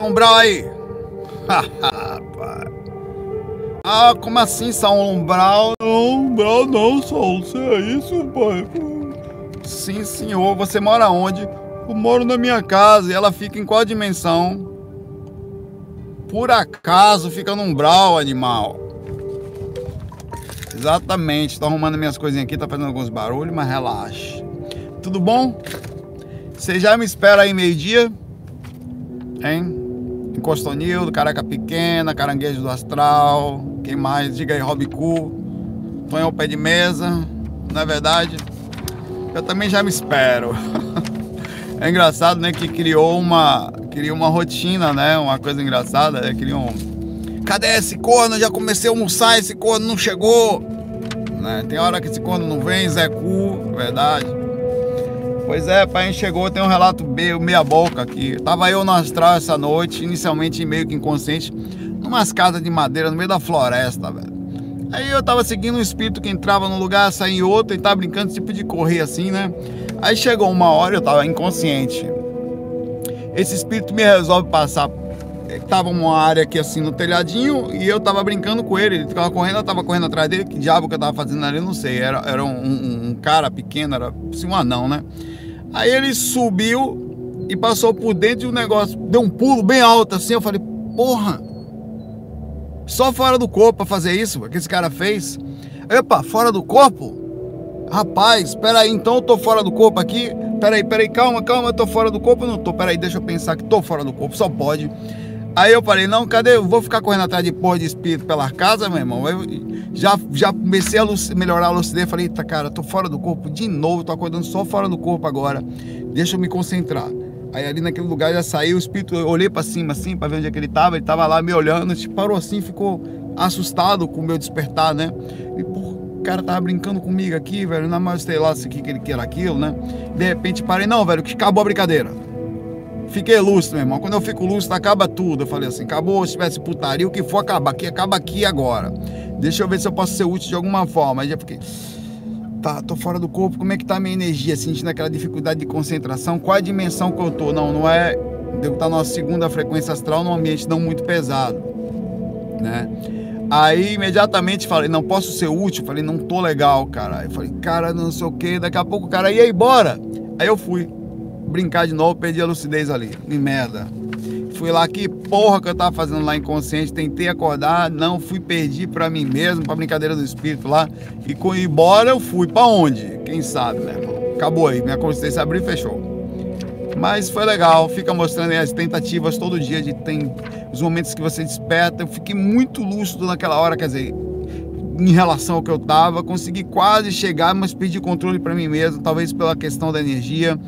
Umbral aí. ah, como assim, São Umbral? Não, Umbral não, Saulo. Você é isso, pai? Sim, senhor. Você mora onde? Eu moro na minha casa e ela fica em qual dimensão? Por acaso fica no umbral, animal. Exatamente. Tô arrumando minhas coisinhas aqui, tá fazendo alguns barulhos, mas relaxe. Tudo bom? Você já me espera aí meio-dia? Hein? Encostonildo, Caraca Pequena, Caranguejo do Astral, quem mais? Diga aí, Robicu, Tonhão Pé de Mesa, não é verdade? Eu também já me espero. É engraçado, né, que criou uma, criou uma rotina, né, uma coisa engraçada, né, criou um... Cadê esse corno? Já comecei a almoçar, esse corno não chegou. Né? Tem hora que esse corno não vem, Zé Cu, verdade. Pois é, pai chegou, tem um relato meia boca aqui. Tava eu no astral essa noite, inicialmente meio que inconsciente, numas casas de madeira no meio da floresta, velho. Aí eu tava seguindo um espírito que entrava num lugar, saía em outro e tava brincando tipo de correr assim, né? Aí chegou uma hora, eu tava inconsciente. Esse espírito me resolve passar. Tava uma área aqui assim no telhadinho e eu tava brincando com ele. Ele tava correndo, eu tava correndo atrás dele. Que diabo que eu tava fazendo ali, eu não sei. Era, era um, um, um cara pequeno, era assim, um anão, né? Aí ele subiu e passou por dentro de um negócio, deu um pulo bem alto assim. Eu falei, porra, só fora do corpo pra fazer isso, que esse cara fez. Epa, fora do corpo? Rapaz, peraí, então eu tô fora do corpo aqui? Peraí, peraí, calma, calma, eu tô fora do corpo? Não tô, peraí, deixa eu pensar que tô fora do corpo, só pode. Aí eu falei, não, cadê? Eu vou ficar correndo atrás de porra de espírito pela casa, meu irmão. Eu já, já comecei a melhorar a lucidez. Falei, eita, cara, tô fora do corpo de novo, tô acordando só fora do corpo agora. Deixa eu me concentrar. Aí ali naquele lugar já saiu o espírito, eu olhei para cima assim, para ver onde é que ele tava. Ele tava lá me olhando, tipo, parou assim, ficou assustado com o meu despertar, né? E, porra, o cara tava brincando comigo aqui, velho. Não mais sei lá se que ele quer aquilo, né? De repente parei, não, velho, que acabou a brincadeira. Fiquei lúcido, meu irmão. Quando eu fico lúcido, acaba tudo. Eu falei assim, acabou, se tivesse putaria, o que for acaba aqui, acaba aqui agora. Deixa eu ver se eu posso ser útil de alguma forma. Aí já fiquei, tá, tô fora do corpo, como é que tá a minha energia? Sentindo aquela dificuldade de concentração, qual a dimensão que eu tô? Não, não é, devo estar na segunda frequência astral num ambiente não muito pesado, né? Aí imediatamente falei, não posso ser útil. Falei, não tô legal, cara. Aí falei, cara, não sei o que. Daqui a pouco cara ia embora. Aí eu fui brincar de novo, perdi a lucidez ali. Me merda. Fui lá, que porra que eu tava fazendo lá inconsciente. Tentei acordar, não fui, perdi pra mim mesmo, pra brincadeira do espírito lá. E com embora eu fui. Pra onde? Quem sabe, né, irmão? Acabou aí, minha consciência abriu e fechou. Mas foi legal, fica mostrando as tentativas todo dia de tem os momentos que você desperta. Eu fiquei muito lúcido naquela hora, quer dizer, em relação ao que eu tava, consegui quase chegar, mas perdi controle para mim mesmo, talvez pela questão da energia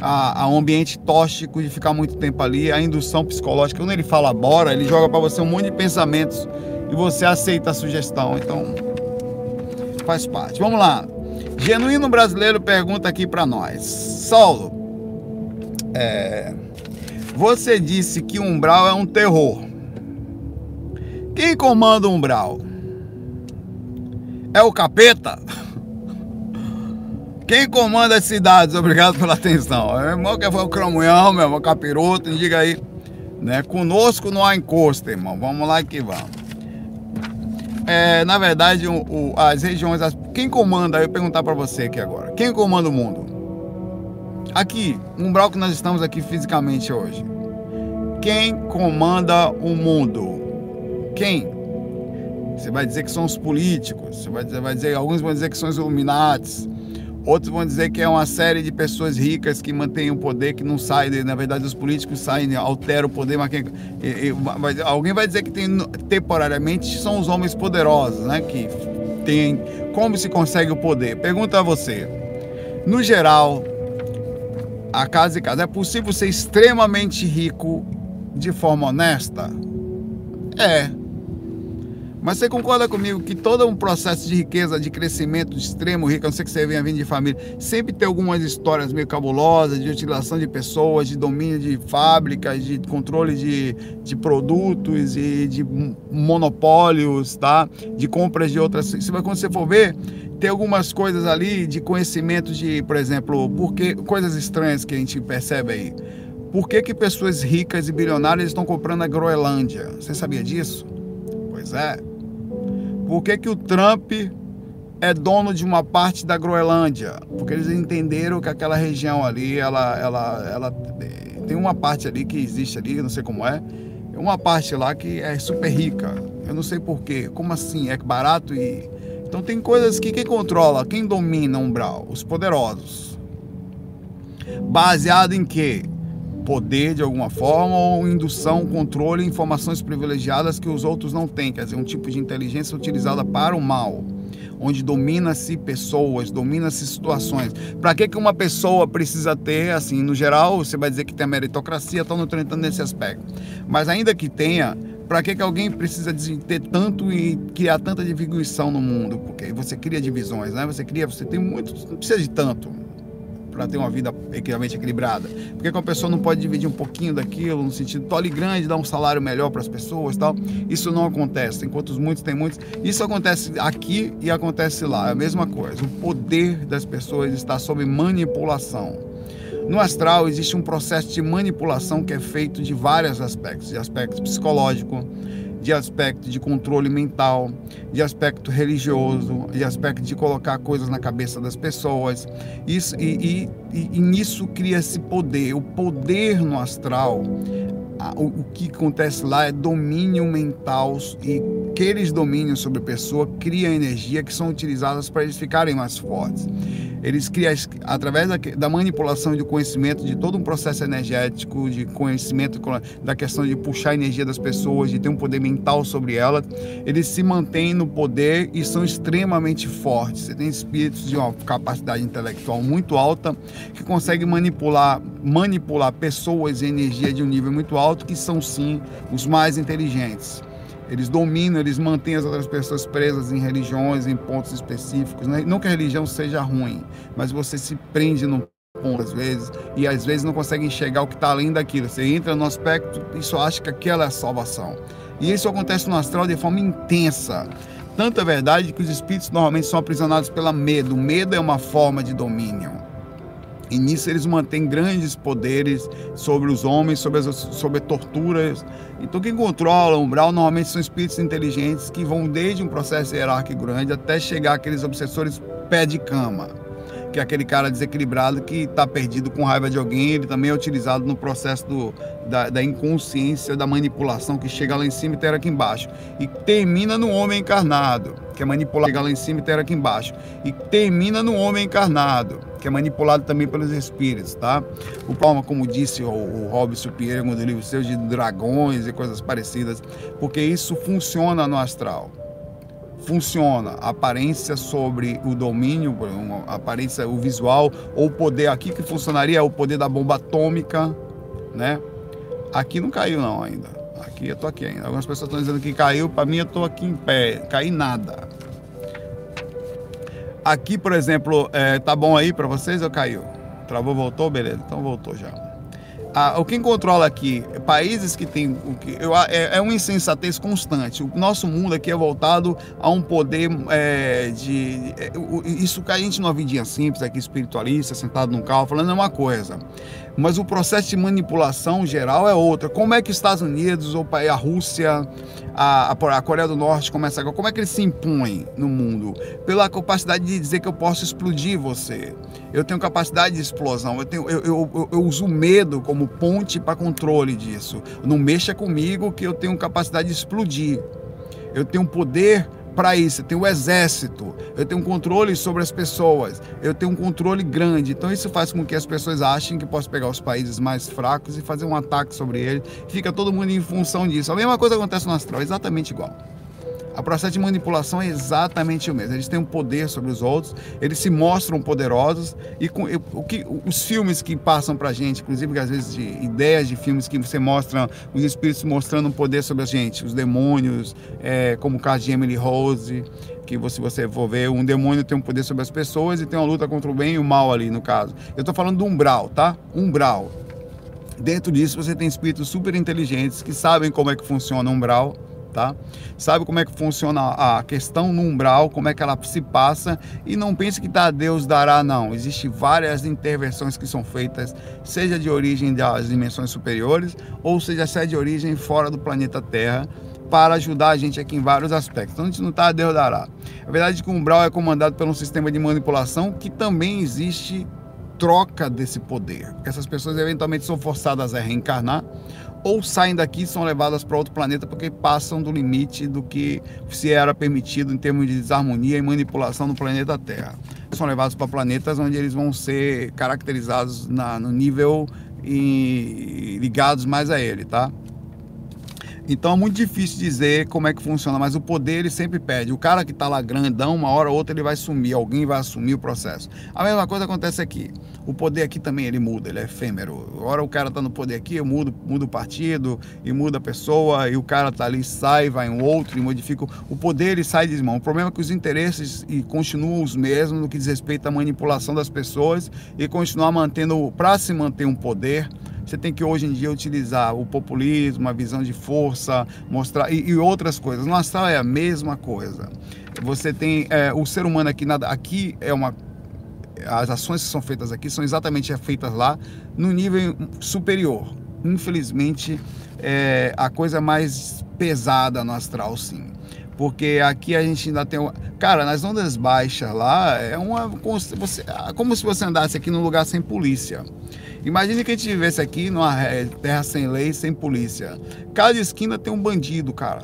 a, a, um ambiente tóxico de ficar muito tempo ali, a indução psicológica. Quando ele fala bora, ele joga para você um monte de pensamentos e você aceita a sugestão. Então, faz parte. Vamos lá. Genuíno Brasileiro pergunta aqui para nós. Saulo, é, você disse que umbral é um terror. Quem comanda o umbral? É o capeta? Quem comanda as cidades? Obrigado pela atenção. Meu irmão que foi o Cramunhão, meu irmão Capiroto, diga aí. Né? Conosco não há encosto, irmão. Vamos lá que vamos. É, na verdade, o, o, as regiões. As, quem comanda? Eu vou perguntar para você aqui agora. Quem comanda o mundo? Aqui, no umbral que nós estamos aqui fisicamente hoje. Quem comanda o mundo? Quem? Você vai dizer que são os políticos, você vai vai dizer alguns vão dizer que são os Illuminates, Outros vão dizer que é uma série de pessoas ricas que mantêm o poder, que não saem, na verdade os políticos saem, alteram o poder, mas quem, e, e, alguém vai dizer que tem, temporariamente são os homens poderosos, né? Que tem como se consegue o poder. Pergunta a você, no geral, a casa e casa, é possível ser extremamente rico de forma honesta? É, mas você concorda comigo que todo um processo de riqueza, de crescimento de extremo rico, a não ser que você venha vindo de família, sempre tem algumas histórias meio cabulosas de utilização de pessoas, de domínio de fábricas, de controle de, de produtos e de monopólios, tá? De compras de outras. Quando você for ver, tem algumas coisas ali de conhecimento de, por exemplo, porque coisas estranhas que a gente percebe aí Por que, que pessoas ricas e bilionárias estão comprando a Groenlândia? Você sabia disso? Pois é. Por que, que o Trump é dono de uma parte da Groenlândia? Porque eles entenderam que aquela região ali, ela, ela, ela tem uma parte ali que existe ali, não sei como é, uma parte lá que é super rica. Eu não sei porquê. Como assim? É barato e. Então tem coisas que quem controla, quem domina o umbral? Os poderosos. Baseado em quê? Poder de alguma forma ou indução, controle, informações privilegiadas que os outros não têm, quer dizer, um tipo de inteligência utilizada para o mal, onde domina-se pessoas, domina-se situações. Para que que uma pessoa precisa ter, assim, no geral, você vai dizer que tem a meritocracia, estão entrando nesse aspecto. Mas ainda que tenha, para que, que alguém precisa ter tanto e criar tanta divisão no mundo? Porque você cria divisões, né? Você cria, você tem muito, não precisa de tanto para ter uma vida equivalente equilibrada? Por que, uma pessoa não pode dividir um pouquinho daquilo, no sentido tole grande, dar um salário melhor para as pessoas tal? Isso não acontece, enquanto os muitos têm muitos. Isso acontece aqui e acontece lá, é a mesma coisa. O poder das pessoas está sob manipulação. No astral existe um processo de manipulação que é feito de vários aspectos, de aspecto psicológico, de aspecto de controle mental, de aspecto religioso, de aspecto de colocar coisas na cabeça das pessoas. Isso, e, e, e nisso cria-se poder. O poder no astral, o, o que acontece lá é domínio mental e aqueles domínios sobre a pessoa criam energia que são utilizadas para eles ficarem mais fortes. Eles criam, através da, manipulação e do conhecimento de todo um processo energético, de conhecimento da questão de puxar a energia das pessoas, de ter um poder mental sobre elas, eles se mantêm no poder e são extremamente fortes. Você tem espíritos de uma capacidade intelectual muito alta que conseguem manipular, manipular pessoas e energia de um nível muito alto, que são sim os mais inteligentes. Eles dominam, eles mantêm as outras pessoas presas em religiões, em pontos específicos. Né? Não que a religião seja ruim, mas você se prende num ponto às vezes e às vezes não consegue enxergar o que está além daquilo. Você entra no aspecto e só acha que aquela é a salvação. E isso acontece no astral de forma intensa. Tanto é verdade que os espíritos normalmente são aprisionados pelo medo. O medo é uma forma de domínio. E nisso eles mantêm grandes poderes sobre os homens, sobre, as, sobre torturas. Então quem controla o umbral normalmente são espíritos inteligentes que vão desde um processo hierárquico grande até chegar aqueles obsessores pé de cama que é aquele cara desequilibrado que está perdido com raiva de alguém, ele também é utilizado no processo do, da, da, inconsciência, da manipulação que chega lá em cima e terá aqui embaixo. E termina no homem encarnado, que é manipulado, chega lá em cima e terá aqui embaixo. E termina no homem encarnado, que é manipulado também pelos espíritos, tá? O Palma, como disse o, o Robson Pinheiro, no livro seu de dragões e coisas parecidas, porque isso funciona no astral funciona aparência sobre o domínio, aparência, o visual, ou poder aqui que funcionaria é o poder da bomba atômica, né? Aqui não caiu não ainda. Aqui eu tô aqui ainda. Algumas pessoas estão dizendo que caiu, para mim eu tô aqui em pé, caí nada. Aqui, por exemplo, é, tá bom aí para vocês ou caiu? Travou, voltou, beleza? Então voltou já o quem controla aqui, países que têm. É, é uma insensatez constante. O nosso mundo aqui é voltado a um poder é, de. É, isso que a gente numa vidinha simples, aqui espiritualista, sentado num carro, falando é uma coisa. Mas o processo de manipulação geral é outra. Como é que os Estados Unidos, ou a Rússia, a, a Coreia do Norte começa agora? Como é que eles se impõem no mundo? Pela capacidade de dizer que eu posso explodir você. Eu tenho capacidade de explosão. Eu, tenho, eu, eu, eu uso medo como ponte para controle disso. Não mexa comigo que eu tenho capacidade de explodir. Eu tenho poder para isso. Eu tenho o exército, eu tenho um controle sobre as pessoas, eu tenho um controle grande. Então isso faz com que as pessoas achem que posso pegar os países mais fracos e fazer um ataque sobre eles. Fica todo mundo em função disso. A mesma coisa acontece no astral, exatamente igual. O processo de manipulação é exatamente o mesmo. Eles têm um poder sobre os outros, eles se mostram poderosos e com, o que, os filmes que passam para a gente, inclusive às vezes de ideias de filmes que você mostra os espíritos mostrando um poder sobre a gente, os demônios, é, como o caso de Emily Rose, que se você for ver, um demônio tem um poder sobre as pessoas e tem uma luta contra o bem e o mal ali no caso. Eu estou falando do umbral, tá? Umbral. Dentro disso você tem espíritos super inteligentes que sabem como é que funciona o umbral tá? Sabe como é que funciona a questão no umbral, como é que ela se passa e não pense que tá Deus dará, não. Existem várias intervenções que são feitas, seja de origem das dimensões superiores ou seja, seja de origem fora do planeta Terra para ajudar a gente aqui em vários aspectos. Então a gente não está, Deus dará. A verdade é que o umbral é comandado por um sistema de manipulação que também existe troca desse poder. Essas pessoas eventualmente são forçadas a reencarnar ou saem daqui e são levadas para outro planeta porque passam do limite do que se era permitido em termos de desarmonia e manipulação no planeta Terra. São levados para planetas onde eles vão ser caracterizados na, no nível e ligados mais a ele, tá? Então é muito difícil dizer como é que funciona, mas o poder ele sempre pede. O cara que está lá grandão, uma hora ou outra ele vai sumir, alguém vai assumir o processo. A mesma coisa acontece aqui. O poder aqui também ele muda, ele é efêmero. Hora o cara está no poder aqui, eu mudo, mudo o partido e muda a pessoa, e o cara está ali, sai, vai um outro e modifica. O poder ele sai de mão. O problema é que os interesses e continuam os mesmos no que diz respeito à manipulação das pessoas e continuar mantendo, para se manter um poder, você tem que hoje em dia utilizar o populismo, a visão de força, mostrar e, e outras coisas. No astral é a mesma coisa. Você tem é, o ser humano aqui nada aqui é uma as ações que são feitas aqui são exatamente feitas lá no nível superior. Infelizmente, é a coisa mais pesada no astral, sim. Porque aqui a gente ainda tem. Cara, nas ondas baixas lá, é uma. Você, como se você andasse aqui num lugar sem polícia. Imagine que a gente vivesse aqui numa terra sem lei, sem polícia. Cada esquina tem um bandido, cara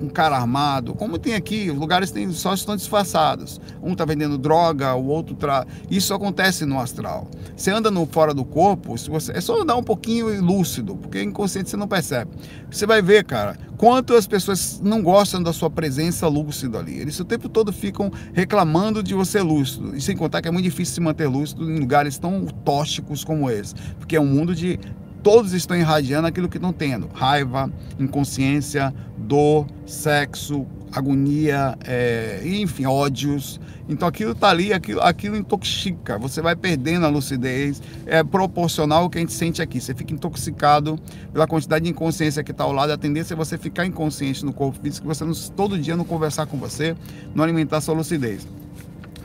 um cara armado, como tem aqui, lugares tem, só estão disfarçados. Um está vendendo droga, o outro tra... Isso acontece no astral. Você anda no fora do corpo, se você... é só andar um pouquinho lúcido, porque inconsciente você não percebe. Você vai ver, cara, quanto as pessoas não gostam da sua presença lúcida ali. Eles o tempo todo ficam reclamando de você lúcido. E sem contar que é muito difícil se manter lúcido em lugares tão tóxicos como esse, porque é um mundo de todos estão irradiando aquilo que estão tendo: raiva, inconsciência, dor, sexo, agonia, é, enfim, ódios. Então aquilo está ali, aquilo, aquilo intoxica. Você vai perdendo a lucidez. É proporcional ao que a gente sente aqui. Você fica intoxicado pela quantidade de inconsciência que está ao lado. A tendência é você ficar inconsciente no corpo físico, você não, todo dia não conversar com você, não alimentar sua lucidez.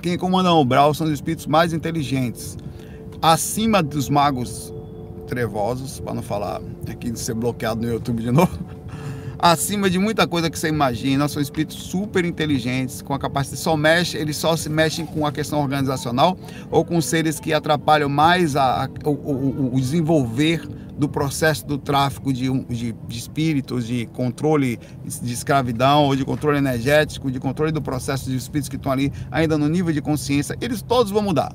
Quem comanda o Brau são os espíritos mais inteligentes. Acima dos magos trevosos, para não falar aqui de ser bloqueado no YouTube de novo. Acima de muita coisa que você imagina, são espíritos super inteligentes, com a capacidade, só mexe, eles só se mexem com a questão organizacional ou com seres que atrapalham mais a, a o, o, o, desenvolver do processo do tráfico de, de, de, espíritos, de controle de escravidão, ou de controle energético, de controle do processo de espíritos que estão ali ainda no nível de consciência, eles todos vão mudar.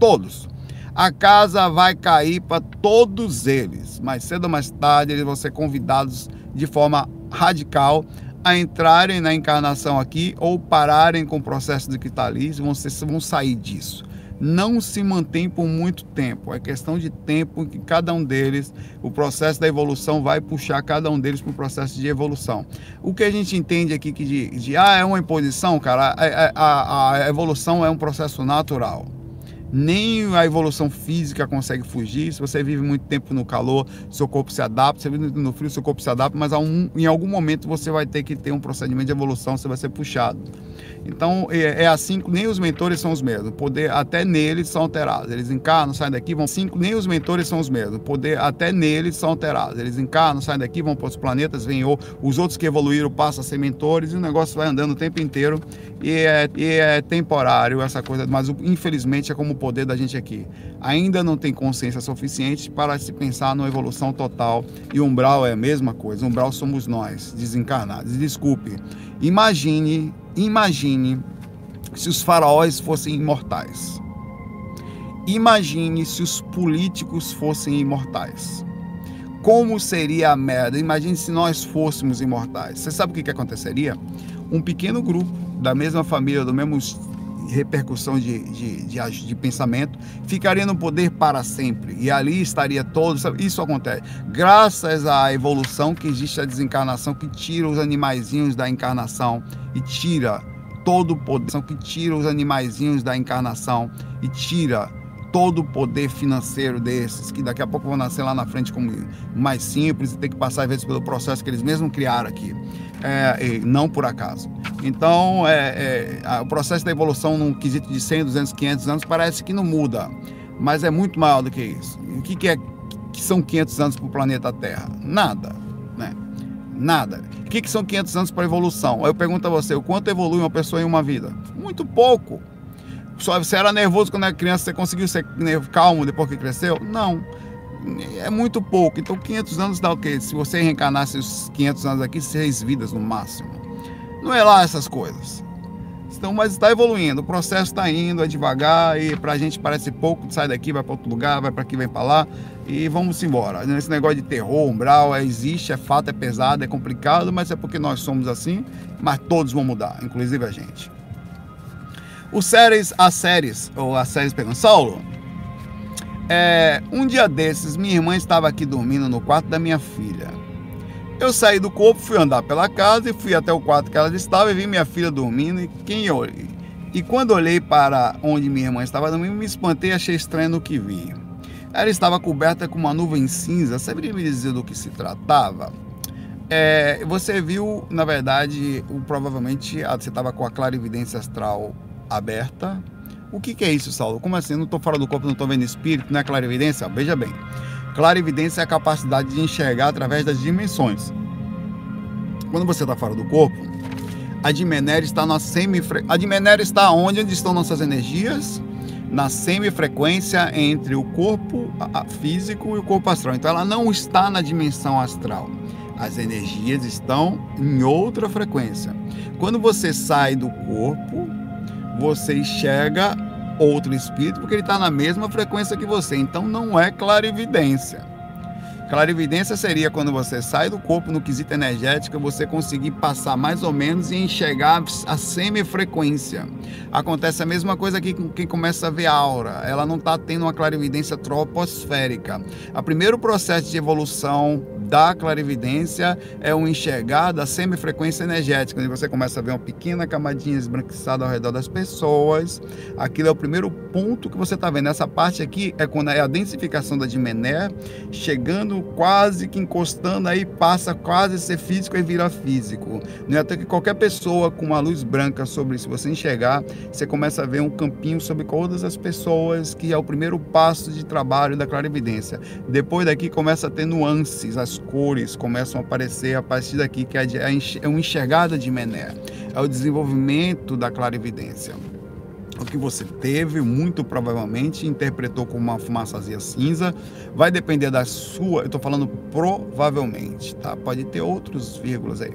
Todos a casa vai cair para todos eles. Mais cedo ou mais tarde, eles vão ser convidados de forma radical a entrarem na encarnação aqui ou pararem com o processo de cristalismo, ser, vão sair disso. Não se mantém por muito tempo. É questão de tempo que cada um deles, o processo da evolução vai puxar cada um deles para o processo de evolução. O que a gente entende aqui que de, de ah, é uma imposição, cara, a, a, a evolução é um processo natural nem a evolução física consegue fugir. Se você vive muito tempo no calor, seu corpo se adapta. Se você vive no frio, seu corpo se adapta. Mas um, em algum momento você vai ter que ter um procedimento de evolução, você vai ser puxado. Então é, é assim nem os mentores são os mesmos. Poder até neles são alterados. Eles encarnam, saem daqui, vão cinco. Nem os mentores são os mesmos. Poder até neles são alterados. Eles encarnam, saem daqui, vão para os planetas, vêm os outros que evoluíram passam a ser mentores e o negócio vai andando o tempo inteiro e é, e é temporário essa coisa. Mas infelizmente é como o poder da gente aqui. Ainda não tem consciência suficiente para se pensar numa evolução total. E umbral é a mesma coisa. Umbral somos nós, desencarnados. Desculpe. Imagine Imagine se os faraós fossem imortais. Imagine se os políticos fossem imortais. Como seria a merda? Imagine se nós fôssemos imortais. Você sabe o que, que aconteceria? Um pequeno grupo da mesma família, do mesmo repercussão de, de, de, de, pensamento, ficaria no poder para sempre. E ali estaria todos. Isso acontece. Graças à evolução que existe a desencarnação, que tira os animaizinhos da encarnação e tira todo o poder, que tira os animaizinhos da encarnação e tira todo o poder financeiro desses, que daqui a pouco vão nascer lá na frente como mais simples e ter que passar às vezes pelo processo que eles mesmos criaram aqui. é, não por acaso. Então, é, é, o processo da evolução num quesito de 100, 200, 500 anos parece que não muda, mas é muito maior do que isso. O que, que, é, que são 500 anos para o planeta Terra? Nada, né? Nada. O que, que são 500 anos para a evolução? Eu pergunto a você, o quanto evolui uma pessoa em uma vida? Muito pouco. Só você era nervoso quando era criança, você conseguiu ser calmo depois que cresceu? Não. É muito pouco. Então 500 anos dá o quê? Se você reencarnasse os 500 anos aqui, seis vidas no máximo. Não é lá essas coisas. Então, mas está evoluindo, o processo está indo, é devagar e para a gente parece pouco, sai daqui, vai para outro lugar, vai para aqui, vem para lá e vamos embora. Esse negócio de terror, umbral, é, existe, é fato, é pesado, é complicado, mas é porque nós somos assim, mas todos vão mudar, inclusive a gente. Os séries, as séries, ou as séries pegando Saulo, é, um dia desses, minha irmã estava aqui dormindo no quarto da minha filha. Eu saí do corpo, fui andar pela casa e fui até o quarto que ela estava e vi minha filha dormindo e quem eu. E quando olhei para onde minha irmã estava dormindo, me espantei e achei estranho no que vi. Ela estava coberta com uma nuvem cinza. Saberia me dizer do que se tratava? É, você viu, na verdade, o, provavelmente você estava com a clarividência astral aberta. O que, que é isso, Saulo? Como assim? Eu não estou fora do corpo, não estou vendo espírito, não é clarividência? Veja bem, clarividência é a capacidade de enxergar através das dimensões. Quando você está fora do corpo, a Dimenéria está na semifre... A Dimenéria está onde? Onde estão nossas energias? Na semifrequência entre o corpo físico e o corpo astral. Então ela não está na dimensão astral. As energias estão em outra frequência. Quando você sai do corpo, você enxerga outro espírito porque ele está na mesma frequência que você. Então não é clarividência. Clarividência seria quando você sai do corpo no quesito energético, você conseguir passar mais ou menos e enxergar a semifrequência. Acontece a mesma coisa aqui com quem começa a ver aura. Ela não está tendo uma clarividência troposférica. O primeiro processo de evolução da clarividência é o enxergar da semifrequência energética, onde você começa a ver uma pequena camadinha esbranquiçada ao redor das pessoas. Aquilo é o primeiro ponto que você está vendo. Essa parte aqui é quando é a densificação da dimené, chegando quase que encostando aí, passa quase a ser físico e vira físico. Não é até que qualquer pessoa com uma luz branca sobre, se você enxergar, você começa a ver um campinho sobre todas as pessoas, que é o primeiro passo de trabalho da clarividência. Depois daqui começa a ter nuances, as cores começam a aparecer a partir daqui, que é, é uma enxergada de Mené, é o desenvolvimento da clarividência. O que você teve, muito provavelmente, interpretou como uma fumaçazinha cinza, vai depender da sua, eu estou falando provavelmente, tá? Pode ter outros vírgulas aí.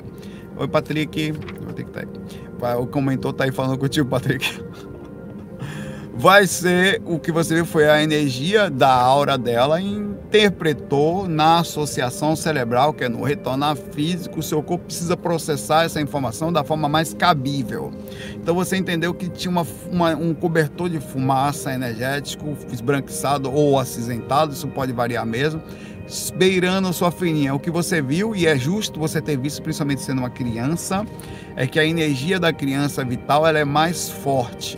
Oi, Patrick, vou ter que estar tá aí. O comentou tá aí falando contigo, Patrick vai ser o que você viu foi a energia da aura dela interpretou na associação cerebral, que é no retornar físico, o seu corpo precisa processar essa informação da forma mais cabível. Então você entendeu que tinha uma, uma, um cobertor de fumaça energético esbranquiçado ou acinzentado, isso pode variar mesmo, beirando sua fininha. O que você viu, e é justo você ter visto, principalmente sendo uma criança, é que a energia da criança vital ela é mais forte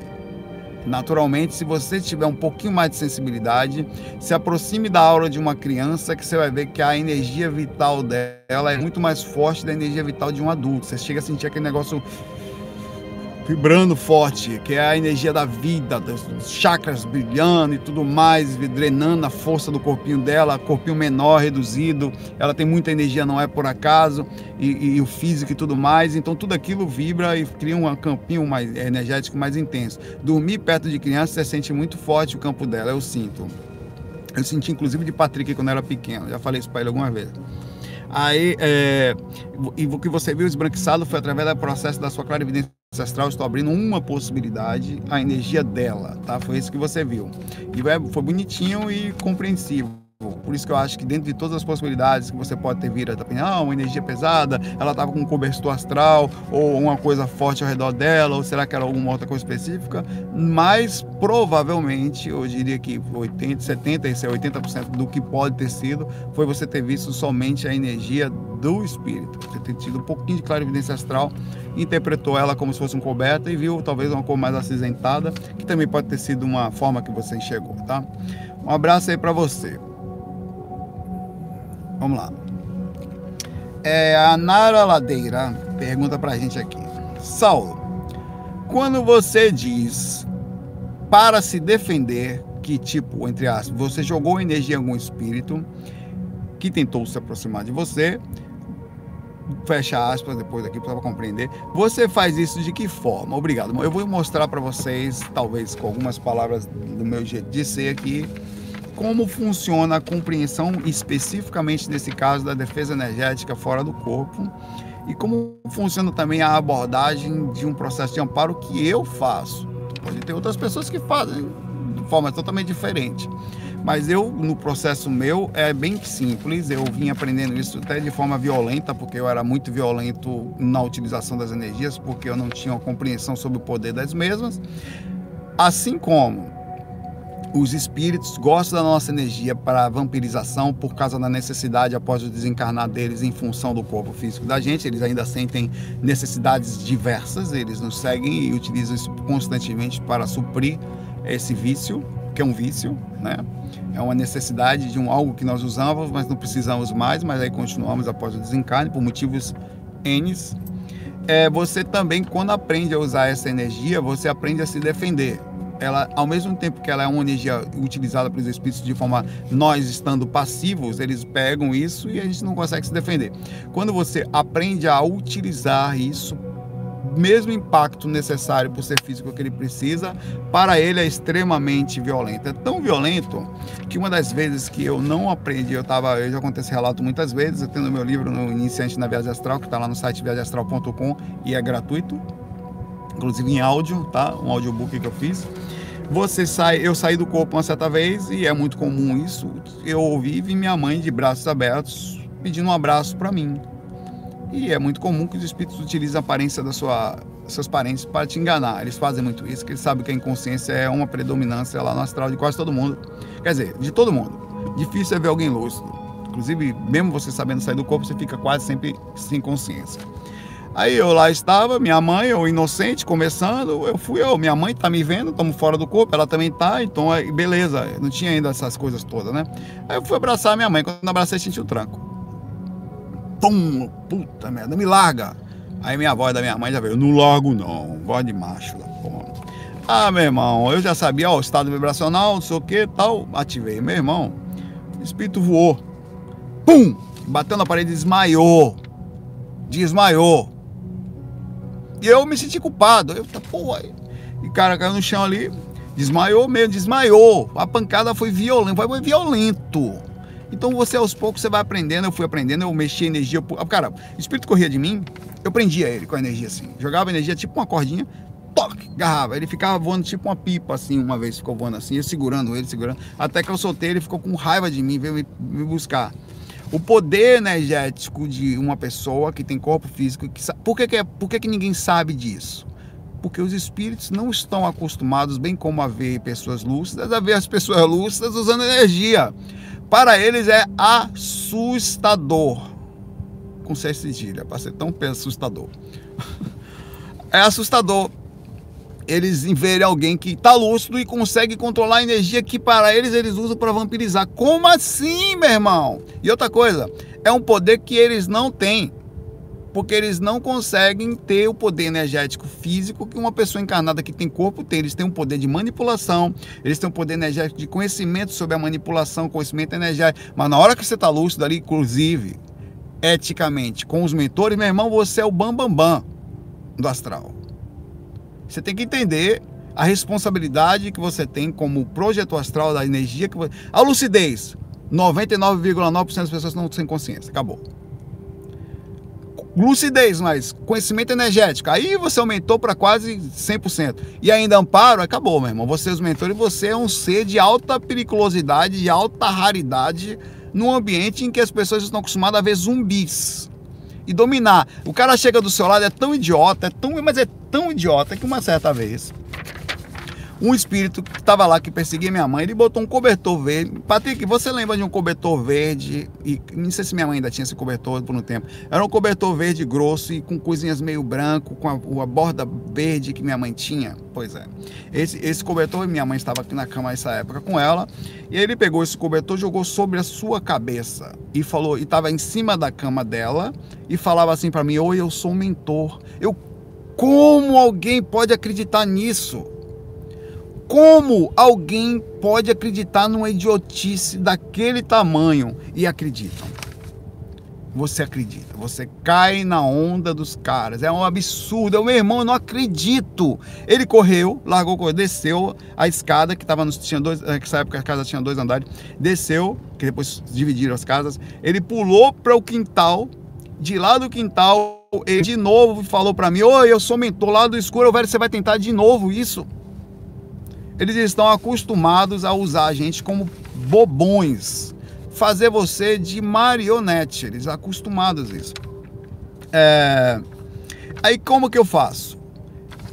Naturalmente, se você tiver um pouquinho mais de sensibilidade, se aproxime da aura de uma criança, que você vai ver que a energia vital dela é muito mais forte da energia vital de um adulto. Você chega a sentir aquele negócio vibrando forte, que é a energia da vida, dos chakras brilhando e tudo mais, drenando a força do corpinho dela, corpinho menor, reduzido, ela tem muita energia, não é por acaso, e, e o físico e tudo mais, então tudo aquilo vibra e cria um campinho mais energético mais intenso. Dormir perto de criança, você sente muito forte o campo dela, eu sinto. Eu senti inclusive de Patrick quando era pequeno, já falei isso para ele alguma vez. Aí, é, e o que você viu esbranquiçado foi através do processo da sua clarividência ancestral. Estou abrindo uma possibilidade, a energia dela, tá? Foi isso que você viu. E foi bonitinho e compreensivo. Por isso que eu acho que dentro de todas as possibilidades que você pode ter vira, ah, uma energia pesada, ela estava com um cobertor astral, ou uma coisa forte ao redor dela, ou será que era alguma outra coisa específica? Mas provavelmente, eu diria que 80, 70, esse é 80% do que pode ter sido, foi você ter visto somente a energia do espírito. Você ter tido um pouquinho de clarividência astral, interpretou ela como se fosse um coberta e viu talvez uma cor mais acinzentada, que também pode ter sido uma forma que você enxergou, tá? Um abraço aí para você. Vamos lá. É, a Nara Ladeira pergunta pra gente aqui. Saulo, quando você diz para se defender, que tipo, entre aspas, você jogou energia em algum espírito que tentou se aproximar de você, fecha aspas depois aqui para compreender. Você faz isso de que forma? Obrigado. Eu vou mostrar para vocês, talvez com algumas palavras do meu jeito de ser aqui, como funciona a compreensão especificamente nesse caso da defesa energética fora do corpo e como funciona também a abordagem de um processo de amparo que eu faço. Pode ter outras pessoas que fazem de forma totalmente diferente. Mas eu, no processo meu, é bem simples. Eu vim aprendendo isso até de forma violenta, porque eu era muito violento na utilização das energias, porque eu não tinha uma compreensão sobre o poder das mesmas. Assim como os espíritos gostam da nossa energia para vampirização por causa da necessidade após o desencarnar deles em função do corpo físico da gente. Eles ainda sentem necessidades diversas, eles nos seguem e utilizam isso constantemente para suprir esse vício, que é um vício, né? É uma necessidade de um algo que nós usávamos, mas não precisamos mais, mas aí continuamos após o desencarne por motivos N. É, você também, quando aprende a usar essa energia, você aprende a se defender. Ela, ao mesmo tempo que ela é uma energia utilizada pelos espíritos de forma nós estando passivos, eles pegam isso e a gente não consegue se defender. Quando você aprende a utilizar isso mesmo impacto necessário por ser físico que ele precisa, para ele é extremamente violento. É tão violento que uma das vezes que eu não aprendi, eu estava, eu já contei esse relato muitas vezes, eu tenho no meu livro no Iniciante na Viagem Astral, que está lá no site viagemastral.com e é gratuito, inclusive em áudio, tá? Um audiobook que eu fiz. Você sai, eu saí do corpo uma certa vez e é muito comum isso. Eu ouvi vi minha mãe de braços abertos pedindo um abraço para mim. E é muito comum que os espíritos utilizem a aparência da sua, seus parentes para te enganar. Eles fazem muito isso, porque eles sabem que a inconsciência é uma predominância lá no astral de quase todo mundo. Quer dizer, de todo mundo. Difícil é ver alguém lúcido. Inclusive, mesmo você sabendo sair do corpo, você fica quase sempre sem consciência. Aí eu lá estava, minha mãe, eu inocente, começando, eu fui minha mãe tá me vendo, estamos fora do corpo, ela também tá, então beleza, não tinha ainda essas coisas todas, né? Aí eu fui abraçar minha mãe, quando eu abracei, senti o tranco. Pum, puta merda, me larga. Aí minha voz da minha mãe já veio, não largo não, voz de macho da porra. Ah, meu irmão, eu já sabia, ó, o estado vibracional, não sei o que tal, ativei. Meu irmão, o espírito voou. Pum! Bateu na parede desmaiou. Desmaiou. E eu me senti culpado. Eu, tá, porra. E cara caiu no chão ali, desmaiou mesmo, desmaiou. A pancada foi violenta, foi violento. Então você aos poucos você vai aprendendo, eu fui aprendendo, eu mexi energia. Cara, o espírito corria de mim, eu prendia ele com a energia assim. Jogava energia tipo uma cordinha, toque, garrava. Ele ficava voando tipo uma pipa assim, uma vez ficou voando assim, eu segurando ele, segurando. Até que eu soltei, ele ficou com raiva de mim, veio me, me buscar. O poder energético de uma pessoa que tem corpo físico, que, por, que, que, é, por que, que ninguém sabe disso? Porque os espíritos não estão acostumados, bem como a ver pessoas lúcidas, a ver as pessoas lúcidas usando energia para eles é assustador. Com C cedilha, para ser tão assustador. é assustador eles verem alguém que está lúcido e consegue controlar a energia que para eles eles usam para vampirizar. Como assim, meu irmão? E outra coisa, é um poder que eles não têm porque eles não conseguem ter o poder energético físico que uma pessoa encarnada que tem corpo tem. Eles têm um poder de manipulação, eles têm um poder energético de conhecimento sobre a manipulação, conhecimento energético. Mas na hora que você está lúcido ali, inclusive, eticamente, com os mentores, meu irmão, você é o bambambam bam, bam do astral. Você tem que entender a responsabilidade que você tem como projeto astral da energia que você... A lucidez, 99,9% das pessoas não têm consciência. Acabou lucidez, mas conhecimento energético. Aí você aumentou para quase 100%. E ainda amparo, acabou, meu irmão. Você é os mentores, você é um ser de alta periculosidade, de alta raridade, num ambiente em que as pessoas estão acostumadas a ver zumbis. E dominar. O cara chega do seu lado, é tão idiota, é tão, mas é tão idiota que uma certa vez um espírito que estava lá que perseguia minha mãe, ele botou um cobertor verde. Patrick, você lembra de um cobertor verde? E não sei se minha mãe ainda tinha esse cobertor por um tempo. Era um cobertor verde grosso e com coisinhas meio branco, com a, a borda verde que minha mãe tinha. Pois é. Esse, esse cobertor, minha mãe estava aqui na cama nessa época com ela, e ele pegou esse cobertor, jogou sobre a sua cabeça e falou, e estava em cima da cama dela e falava assim para mim: "Oi, eu sou um mentor". Eu como alguém pode acreditar nisso? Como alguém pode acreditar numa idiotice daquele tamanho e acreditam? Você acredita, você cai na onda dos caras. É um absurdo. É o meu irmão, eu não acredito. Ele correu, largou, desceu a escada que estava nos tinha dois, nessa época a casa tinha dois andares, desceu, que depois dividiram as casas. Ele pulou para o quintal. De lá do quintal, ele de novo falou para mim: "Oi, eu sou mentor lá do escuro, velho, você vai tentar de novo isso?" Eles estão acostumados a usar a gente como bobões, fazer você de marionete. Eles acostumados a isso. É... Aí como que eu faço?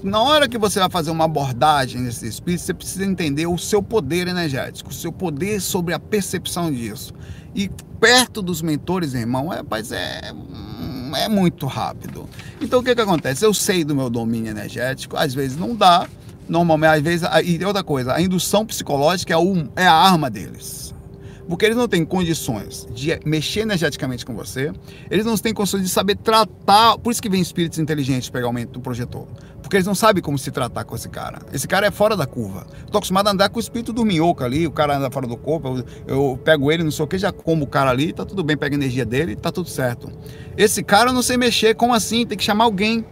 Na hora que você vai fazer uma abordagem nesse espírito, você precisa entender o seu poder energético, o seu poder sobre a percepção disso. E perto dos mentores, irmão, é, mas é, é muito rápido. Então o que, que acontece? Eu sei do meu domínio energético, às vezes não dá, normalmente, às vezes, e outra coisa, a indução psicológica é, um, é a arma deles. Porque eles não têm condições de mexer energeticamente com você, eles não têm condições de saber tratar. Por isso que vem espíritos inteligentes pegar o aumento do projetor. Porque eles não sabem como se tratar com esse cara. Esse cara é fora da curva. Estou acostumado a andar com o espírito do minhoco ali, o cara anda fora do corpo, eu, eu pego ele, não sei o que, já como o cara ali, tá tudo bem, pega a energia dele, tá tudo certo. Esse cara eu não sei mexer, como assim? Tem que chamar alguém.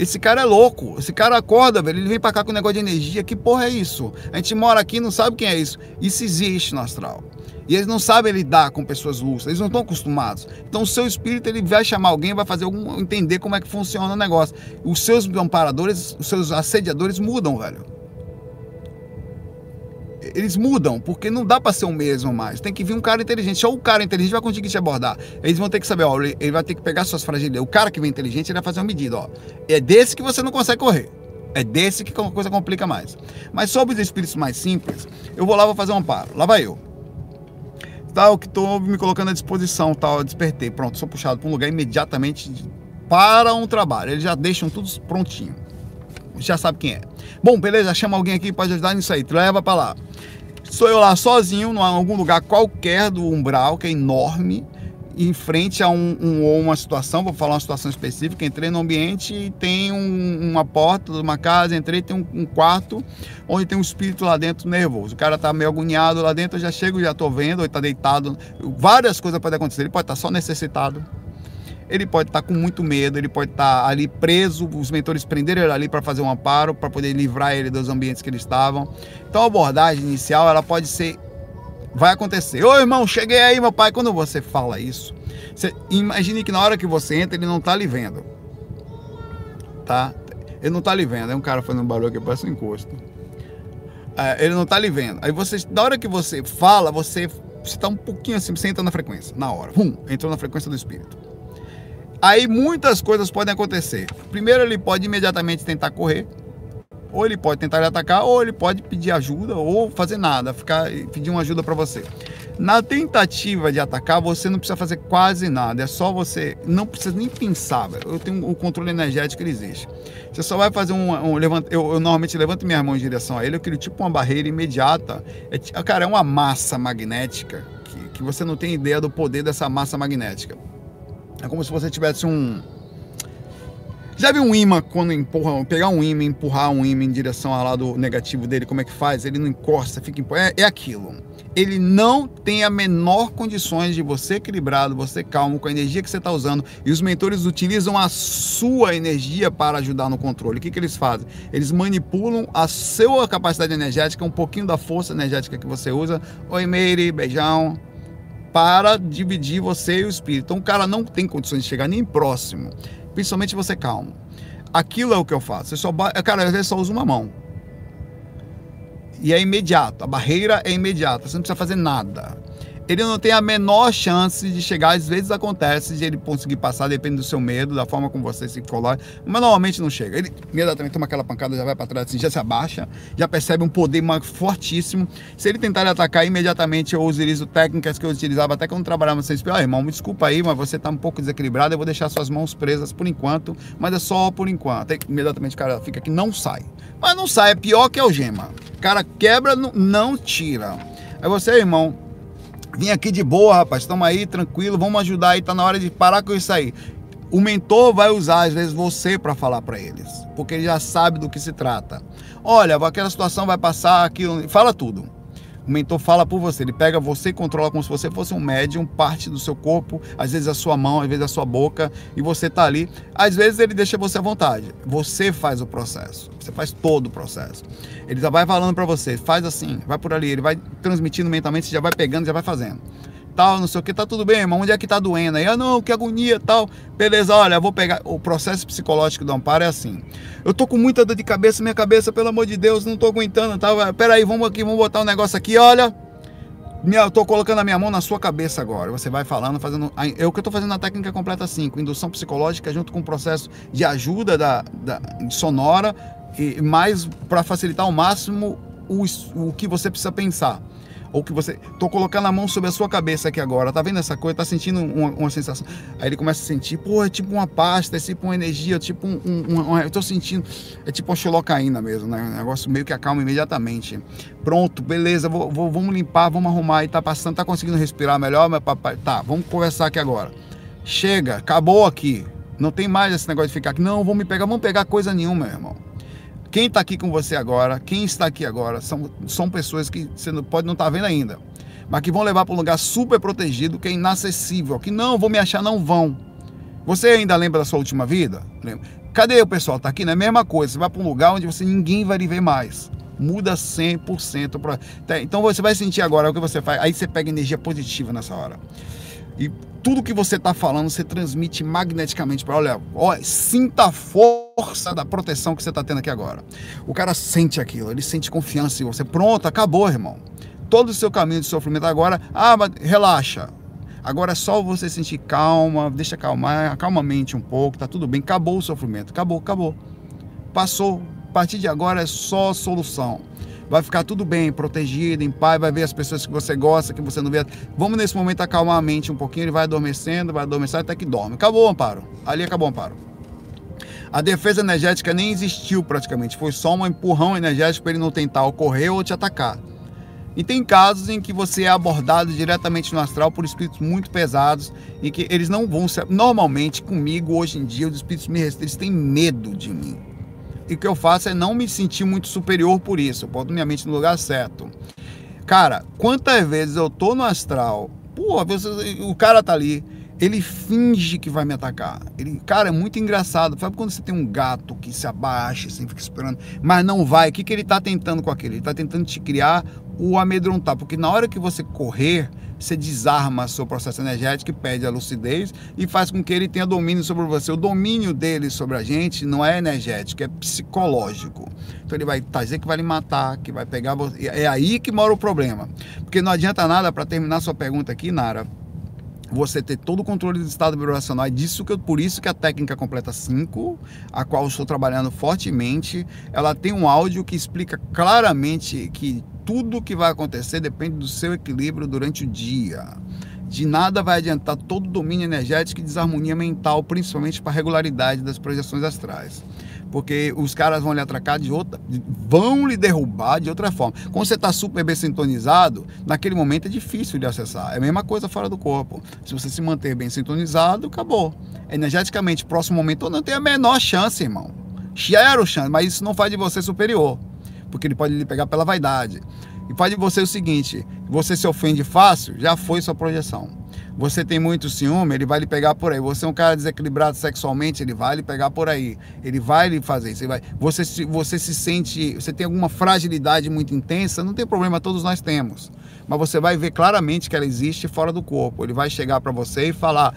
Esse cara é louco. Esse cara acorda, velho. Ele vem pra cá com um negócio de energia. Que porra é isso? A gente mora aqui e não sabe quem é isso. Isso existe no astral. E eles não sabem lidar com pessoas lúcidas, eles não estão acostumados. Então o seu espírito ele vai chamar alguém, vai fazer algum entender como é que funciona o negócio. Os seus amparadores, os seus assediadores mudam, velho eles mudam, porque não dá para ser o mesmo mais. Tem que vir um cara inteligente. Só o cara inteligente vai conseguir te abordar. Eles vão ter que saber, ó, ele vai ter que pegar suas fragilidades. O cara que vem inteligente, ele vai fazer uma medida, ó. É desse que você não consegue correr. É desse que a coisa complica mais. Mas sobre os espíritos mais simples, eu vou lá, vou fazer um amparo. Lá vai eu. Tal, que estou me colocando à disposição, tal, despertei. Pronto, sou puxado para um lugar imediatamente para um trabalho. Eles já deixam tudo prontinho. Já sabe quem é. Bom, beleza, chama alguém aqui para ajudar nisso aí. Leva para lá. Sou eu lá sozinho, em algum lugar qualquer do umbral, que é enorme, em frente a um, um, uma situação, vou falar uma situação específica, entrei no ambiente e tem um, uma porta de uma casa, entrei, tem um, um, quarto onde tem um espírito lá dentro nervoso. O cara tá meio agoniado lá dentro, eu já chego, já tô vendo, ele tá deitado. Várias coisas podem acontecer, ele pode estar tá só necessitado, ele pode estar tá com muito medo, ele pode estar tá ali preso, os mentores prenderam ele ali para fazer um amparo, para poder livrar ele dos ambientes que eles estavam. Então a abordagem inicial, ela pode ser vai acontecer. Ô irmão, cheguei aí, meu pai. Quando você fala isso, você imagine que na hora que você entra, ele não está lhe vendo. Tá? Ele não está lhe vendo. É um cara fazendo barulho aqui, parece um encosto. É, ele não está lhe vendo. Aí você, na hora que você fala, você está um pouquinho assim, você entra na frequência, na hora. Hum, entrou na frequência do espírito. Aí muitas coisas podem acontecer. Primeiro, ele pode imediatamente tentar correr, ou ele pode tentar lhe atacar, ou ele pode pedir ajuda, ou fazer nada, ficar pedir uma ajuda para você. Na tentativa de atacar, você não precisa fazer quase nada, é só você, não precisa nem pensar. Eu tenho o controle energético ele existe. Você só vai fazer um, um eu, eu, normalmente levanto minha mão em direção a ele, eu crio tipo uma barreira imediata. É, cara, é uma massa magnética que, que você não tem ideia do poder dessa massa magnética. É como se você tivesse um. Já viu um imã quando empurra, pegar um imã, empurrar um imã em direção ao lado negativo dele, como é que faz? Ele não encosta, fica é, é aquilo. Ele não tem a menor condições de você equilibrado, você calmo com a energia que você está usando. E os mentores utilizam a sua energia para ajudar no controle. O que, que eles fazem? Eles manipulam a sua capacidade energética, um pouquinho da força energética que você usa. Oi, Meire, beijão para dividir você e o espírito. Então o cara não tem condições de chegar nem próximo, principalmente você calmo. Aquilo é o que eu faço. Eu só, cara, às vezes só uso uma mão. E é imediato. A barreira é imediata. Você não precisa fazer nada. Ele não tem a menor chance de chegar. Às vezes acontece de ele conseguir passar, depende do seu medo, da forma como você se coloca, mas normalmente não chega. Ele imediatamente toma aquela pancada, já vai para trás, assim, já se abaixa, já percebe um poder fortíssimo. Se ele tentar atacar imediatamente, eu utilizo técnicas que eu utilizava até quando trabalhava sem espelho. Ah, irmão, me desculpa aí, mas você está um pouco desequilibrado, eu vou deixar suas mãos presas por enquanto, mas é só por enquanto. Imediatamente o cara fica aqui, não sai. Mas não sai, é pior que algema. O cara quebra, não tira. Aí você, irmão, Vim aqui de boa, rapaz. Estamos aí, tranquilo. Vamos ajudar aí. Tá na hora de parar com isso aí. O mentor vai usar, às vezes, você para falar para eles. Porque ele já sabe do que se trata. Olha, aquela situação vai passar, aquilo. Fala tudo. O mentor fala por você, ele pega você e controla como se você fosse um médium, parte do seu corpo, às vezes a sua mão, às vezes a sua boca, e você está ali. Às vezes ele deixa você à vontade. Você faz o processo. Você faz todo o processo. Ele já vai falando para você, faz assim, vai por ali, ele vai transmitindo mentalmente, você já vai pegando, já vai fazendo tal, não sei o que, tá tudo bem, irmão, onde é que tá doendo? Aí, ah, não, que agonia, tal. Beleza, olha, eu vou pegar. O processo psicológico do amparo é assim. Eu tô com muita dor de cabeça, minha cabeça, pelo amor de Deus, não tô aguentando, tal. Pera aí, vamos aqui, vamos botar um negócio aqui, olha. Minha, eu tô colocando a minha mão na sua cabeça agora. Você vai falando, fazendo. É o que eu tô fazendo na técnica completa 5, indução psicológica junto com o processo de ajuda da, da sonora, e mais para facilitar ao máximo o, o que você precisa pensar ou que você. Tô colocando a mão sobre a sua cabeça aqui agora, tá vendo essa coisa? Tá sentindo uma, uma sensação. Aí ele começa a sentir, pô, é tipo uma pasta, é tipo uma energia, é tipo um. um, um eu tô sentindo. É tipo uma xilocaína mesmo, né? Um negócio meio que acalma imediatamente. Pronto, beleza, vou, vou, vamos limpar, vamos arrumar. E tá passando, tá conseguindo respirar melhor, meu papai. Tá, vamos conversar aqui agora. Chega, acabou aqui. Não tem mais esse negócio de ficar aqui. Não, vamos me pegar, vamos pegar coisa nenhuma, meu irmão. Quem está aqui com você agora, quem está aqui agora, são, são pessoas que você não, pode não estar tá vendo ainda, mas que vão levar para um lugar super protegido, que é inacessível, que não vão me achar, não vão. Você ainda lembra da sua última vida? Lembra? Cadê o pessoal? Está aqui, não é a mesma coisa. Você vai para um lugar onde você ninguém vai lhe ver mais. Muda 100%. Pra... Então você vai sentir agora o que você faz. Aí você pega energia positiva nessa hora. E tudo que você está falando, você transmite magneticamente para. Olha, olha, sinta a força da proteção que você está tendo aqui agora. O cara sente aquilo, ele sente confiança em você. Pronto, acabou, irmão. Todo o seu caminho de sofrimento agora, ah, mas relaxa. Agora é só você sentir calma, deixa acalmar, mente um pouco, tá tudo bem, acabou o sofrimento, acabou, acabou. Passou. A partir de agora é só solução vai ficar tudo bem, protegido, em paz, vai ver as pessoas que você gosta, que você não vê. Vamos nesse momento acalmar a mente um pouquinho, ele vai adormecendo, vai adormecendo até que dorme. Acabou o amparo. Ali acabou o amparo. A defesa energética nem existiu praticamente, foi só um empurrão energético para ele não tentar ocorrer ou te atacar. E tem casos em que você é abordado diretamente no astral por espíritos muito pesados e que eles não vão. Normalmente, comigo, hoje em dia, os espíritos me eles têm medo de mim. E o que eu faço é não me sentir muito superior por isso. Eu boto minha mente no lugar certo. Cara, quantas vezes eu tô no astral, pô, o cara tá ali, ele finge que vai me atacar. Ele, cara, é muito engraçado. Sabe quando você tem um gato que se abaixa, assim, fica esperando, mas não vai? O que, que ele tá tentando com aquele? Ele tá tentando te criar o amedrontar, porque na hora que você correr, você desarma seu processo energético perde a lucidez e faz com que ele tenha domínio sobre você. O domínio dele sobre a gente não é energético, é psicológico. Então ele vai dizer que vai lhe matar, que vai pegar você. É aí que mora o problema. Porque não adianta nada, para terminar sua pergunta aqui, Nara, você ter todo o controle do estado vibracional. É disso que eu, por isso que a técnica completa 5, a qual estou trabalhando fortemente, ela tem um áudio que explica claramente que tudo que vai acontecer depende do seu equilíbrio durante o dia. De nada vai adiantar todo o domínio energético e desarmonia mental, principalmente para a regularidade das projeções astrais. Porque os caras vão lhe atracar de outra, vão lhe derrubar de outra forma. Quando você está super bem sintonizado, naquele momento é difícil de acessar. É a mesma coisa fora do corpo. Se você se manter bem sintonizado, acabou. Energeticamente, próximo momento, não tem a menor chance, irmão. Zero chance, mas isso não faz de você superior porque ele pode lhe pegar pela vaidade. E pode você o seguinte: você se ofende fácil, já foi sua projeção. Você tem muito ciúme, ele vai lhe pegar por aí. Você é um cara desequilibrado sexualmente, ele vai lhe pegar por aí. Ele vai lhe fazer isso. Vai... Você, se, você se sente. Você tem alguma fragilidade muito intensa, não tem problema, todos nós temos. Mas você vai ver claramente que ela existe fora do corpo. Ele vai chegar para você e falar: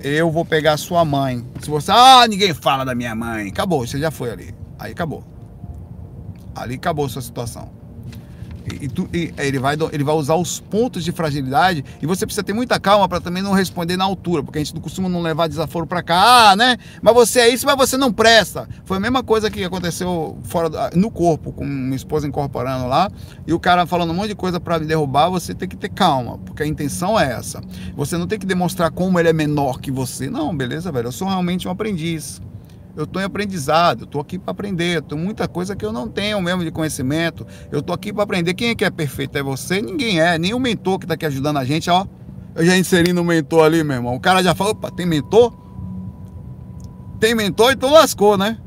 Eu vou pegar sua mãe. Se você. Ah, ninguém fala da minha mãe. Acabou, você já foi ali. Aí acabou. Ali acabou a sua situação. E, tu, e ele, vai, ele vai usar os pontos de fragilidade e você precisa ter muita calma para também não responder na altura, porque a gente não costuma não levar desaforo para cá, ah, né? Mas você é isso, mas você não presta. Foi a mesma coisa que aconteceu fora no corpo, com minha esposa incorporando lá, e o cara falando um monte de coisa para me derrubar, você tem que ter calma, porque a intenção é essa. Você não tem que demonstrar como ele é menor que você. Não, beleza, velho. Eu sou realmente um aprendiz eu estou em aprendizado, eu estou aqui para aprender, tem muita coisa que eu não tenho mesmo de conhecimento, eu estou aqui para aprender. Quem é que é perfeito? É você? Ninguém é, nem o mentor que está aqui ajudando a gente, ó. Eu já inseri no mentor ali, meu irmão. O cara já falou, opa, tem mentor? Tem mentor, então lascou, né?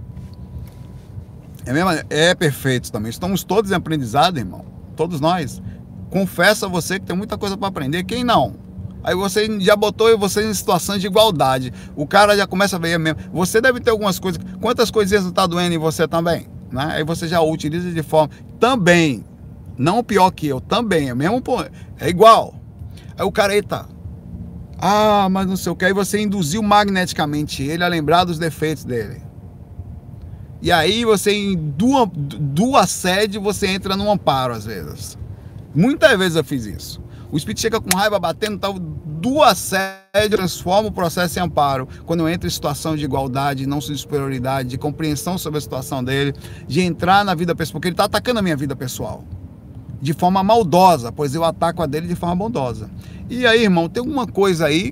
É, mesmo, é perfeito também. Estamos todos em aprendizado, irmão. Todos nós. Confesso a você que tem muita coisa para aprender. Quem não? Aí você já botou você em situações de igualdade. O cara já começa a ver mesmo. Você deve ter algumas coisas. Quantas coisinhas está doendo em você também? Né? Aí você já utiliza de forma. Também. Não pior que eu, também. É mesmo. É igual. Aí o cara, eita. Ah, mas não sei o que. Aí você induziu magneticamente ele a lembrar dos defeitos dele. E aí você, em do, do assédio, você entra num amparo às vezes. Muitas vezes eu fiz isso. O espírito chega com raiva batendo, tal, do assédio transforma o processo em amparo. Quando eu entro em situação de igualdade, não de superioridade, de compreensão sobre a situação dele, de entrar na vida pessoal, porque ele está atacando a minha vida pessoal. De forma maldosa, pois eu ataco a dele de forma bondosa. E aí, irmão, tem alguma coisa aí.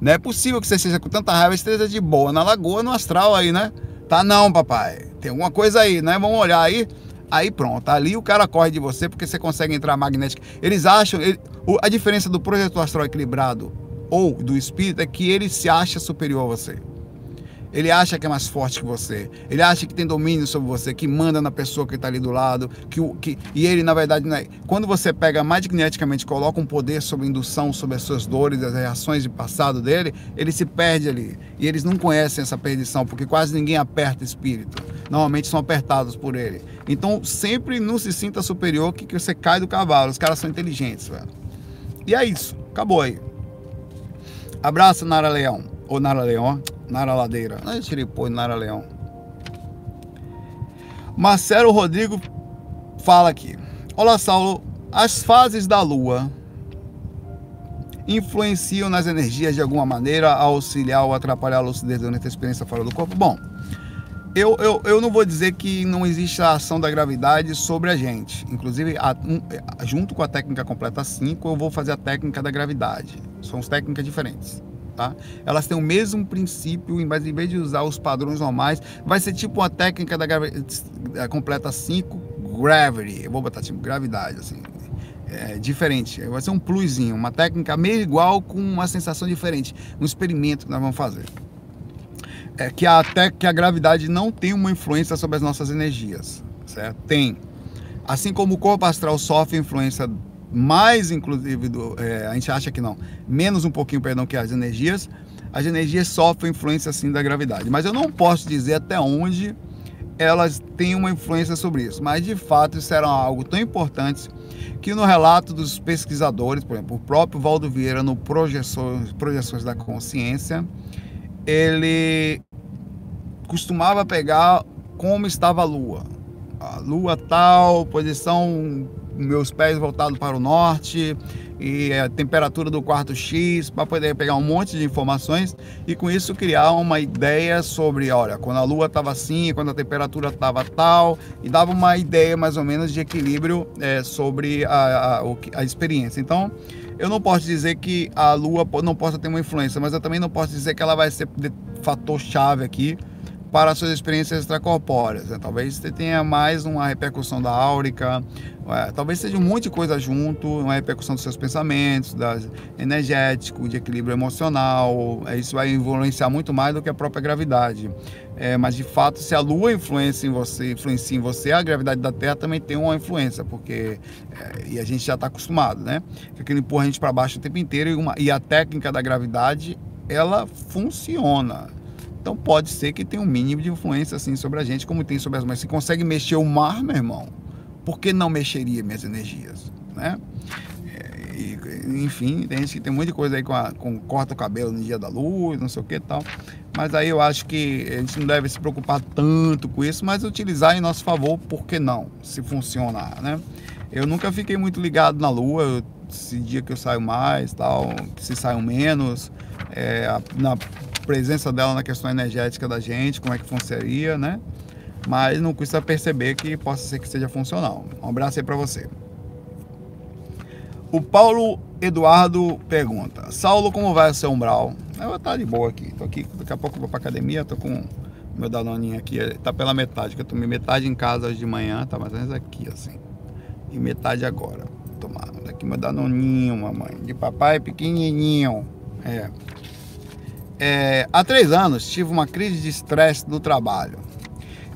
Não é possível que você seja com tanta raiva, esteja de boa na lagoa, no astral aí, né? Tá não, papai. Tem alguma coisa aí, né? Vamos olhar aí. Aí pronto, ali o cara corre de você porque você consegue entrar magnético. Eles acham, ele, a diferença do projeto astral equilibrado ou do espírito é que ele se acha superior a você. Ele acha que é mais forte que você. Ele acha que tem domínio sobre você, que manda na pessoa que está ali do lado. Que, que, e ele, na verdade, é. quando você pega magneticamente, coloca um poder sobre indução, sobre as suas dores, as reações de passado dele, ele se perde ali. E eles não conhecem essa perdição, porque quase ninguém aperta espírito. Normalmente são apertados por ele. Então, sempre não se sinta superior que, que você cai do cavalo. Os caras são inteligentes, velho. E é isso. Acabou aí. Abraço, Nara Leão. Ou Nara Leão, Nara Ladeira. Não é Chiripô, Nara Leão. Marcelo Rodrigo fala aqui. Olá, Saulo. As fases da Lua influenciam nas energias de alguma maneira a auxiliar ou atrapalhar a lucidez durante a experiência fora do corpo? Bom, eu, eu, eu não vou dizer que não existe a ação da gravidade sobre a gente. Inclusive, a, um, junto com a técnica completa 5, eu vou fazer a técnica da gravidade. São técnicas diferentes. Tá? Elas têm o mesmo princípio, mas em vez de usar os padrões normais, vai ser tipo uma técnica da, completa 5, gravity. Eu vou botar tipo gravidade, assim. É, diferente. Vai ser um plusinho, uma técnica meio igual com uma sensação diferente. Um experimento que nós vamos fazer é que até que a gravidade não tem uma influência sobre as nossas energias, certo? Tem. Assim como o corpo astral sofre influência mais, inclusive, do, é, a gente acha que não, menos um pouquinho, perdão, que as energias, as energias sofrem influência sim da gravidade. Mas eu não posso dizer até onde elas têm uma influência sobre isso. Mas de fato isso era algo tão importante que no relato dos pesquisadores, por exemplo, o próprio Valdo Vieira no Projeções, Projeções da Consciência, ele costumava pegar como estava a lua. A lua tal, posição, meus pés voltados para o norte e a temperatura do quarto X para poder pegar um monte de informações e com isso criar uma ideia sobre, olha, quando a lua estava assim, quando a temperatura estava tal e dava uma ideia mais ou menos de equilíbrio é, sobre a, a, a experiência. Então, eu não posso dizer que a lua não possa ter uma influência, mas eu também não posso dizer que ela vai ser fator chave aqui para suas experiências extracorpóreas. Né? Talvez você tenha mais uma repercussão da áurica, é, talvez seja um monte de coisa junto, uma repercussão dos seus pensamentos, das energético, de equilíbrio emocional. É, isso vai influenciar muito mais do que a própria gravidade. É, mas de fato, se a Lua influencia em você, influencia em você, a gravidade da Terra também tem uma influência, porque é, e a gente já está acostumado, né? Que empurra a gente para baixo o tempo inteiro e, uma, e a técnica da gravidade ela funciona. Então pode ser que tenha um mínimo de influência assim sobre a gente, como tem sobre as mas se consegue mexer o mar, meu irmão, por que não mexeria minhas energias, né? É, e, enfim, tem gente que tem muita coisa aí com, a, com corta o cabelo no dia da luz, não sei o que tal. Mas aí eu acho que a gente não deve se preocupar tanto com isso, mas utilizar em nosso favor, por que não? Se funcionar, né? Eu nunca fiquei muito ligado na lua, esse dia que eu saio mais, tal, se saio menos, é, na presença dela na questão energética da gente, como é que funcionaria, né? Mas não custa perceber que possa ser que seja funcional. Um abraço aí para você. O Paulo Eduardo pergunta: Saulo, como vai o seu umbral? Eu vou estar de boa aqui. Tô aqui, daqui a pouco vou pra academia, tô com meu danoninho aqui, tá pela metade, que eu tomei metade em casa hoje de manhã, tá mais ou menos aqui, assim. E metade agora. Tomar daqui meu danoninho, mamãe. De papai pequenininho. É. é. Há três anos tive uma crise de estresse no trabalho.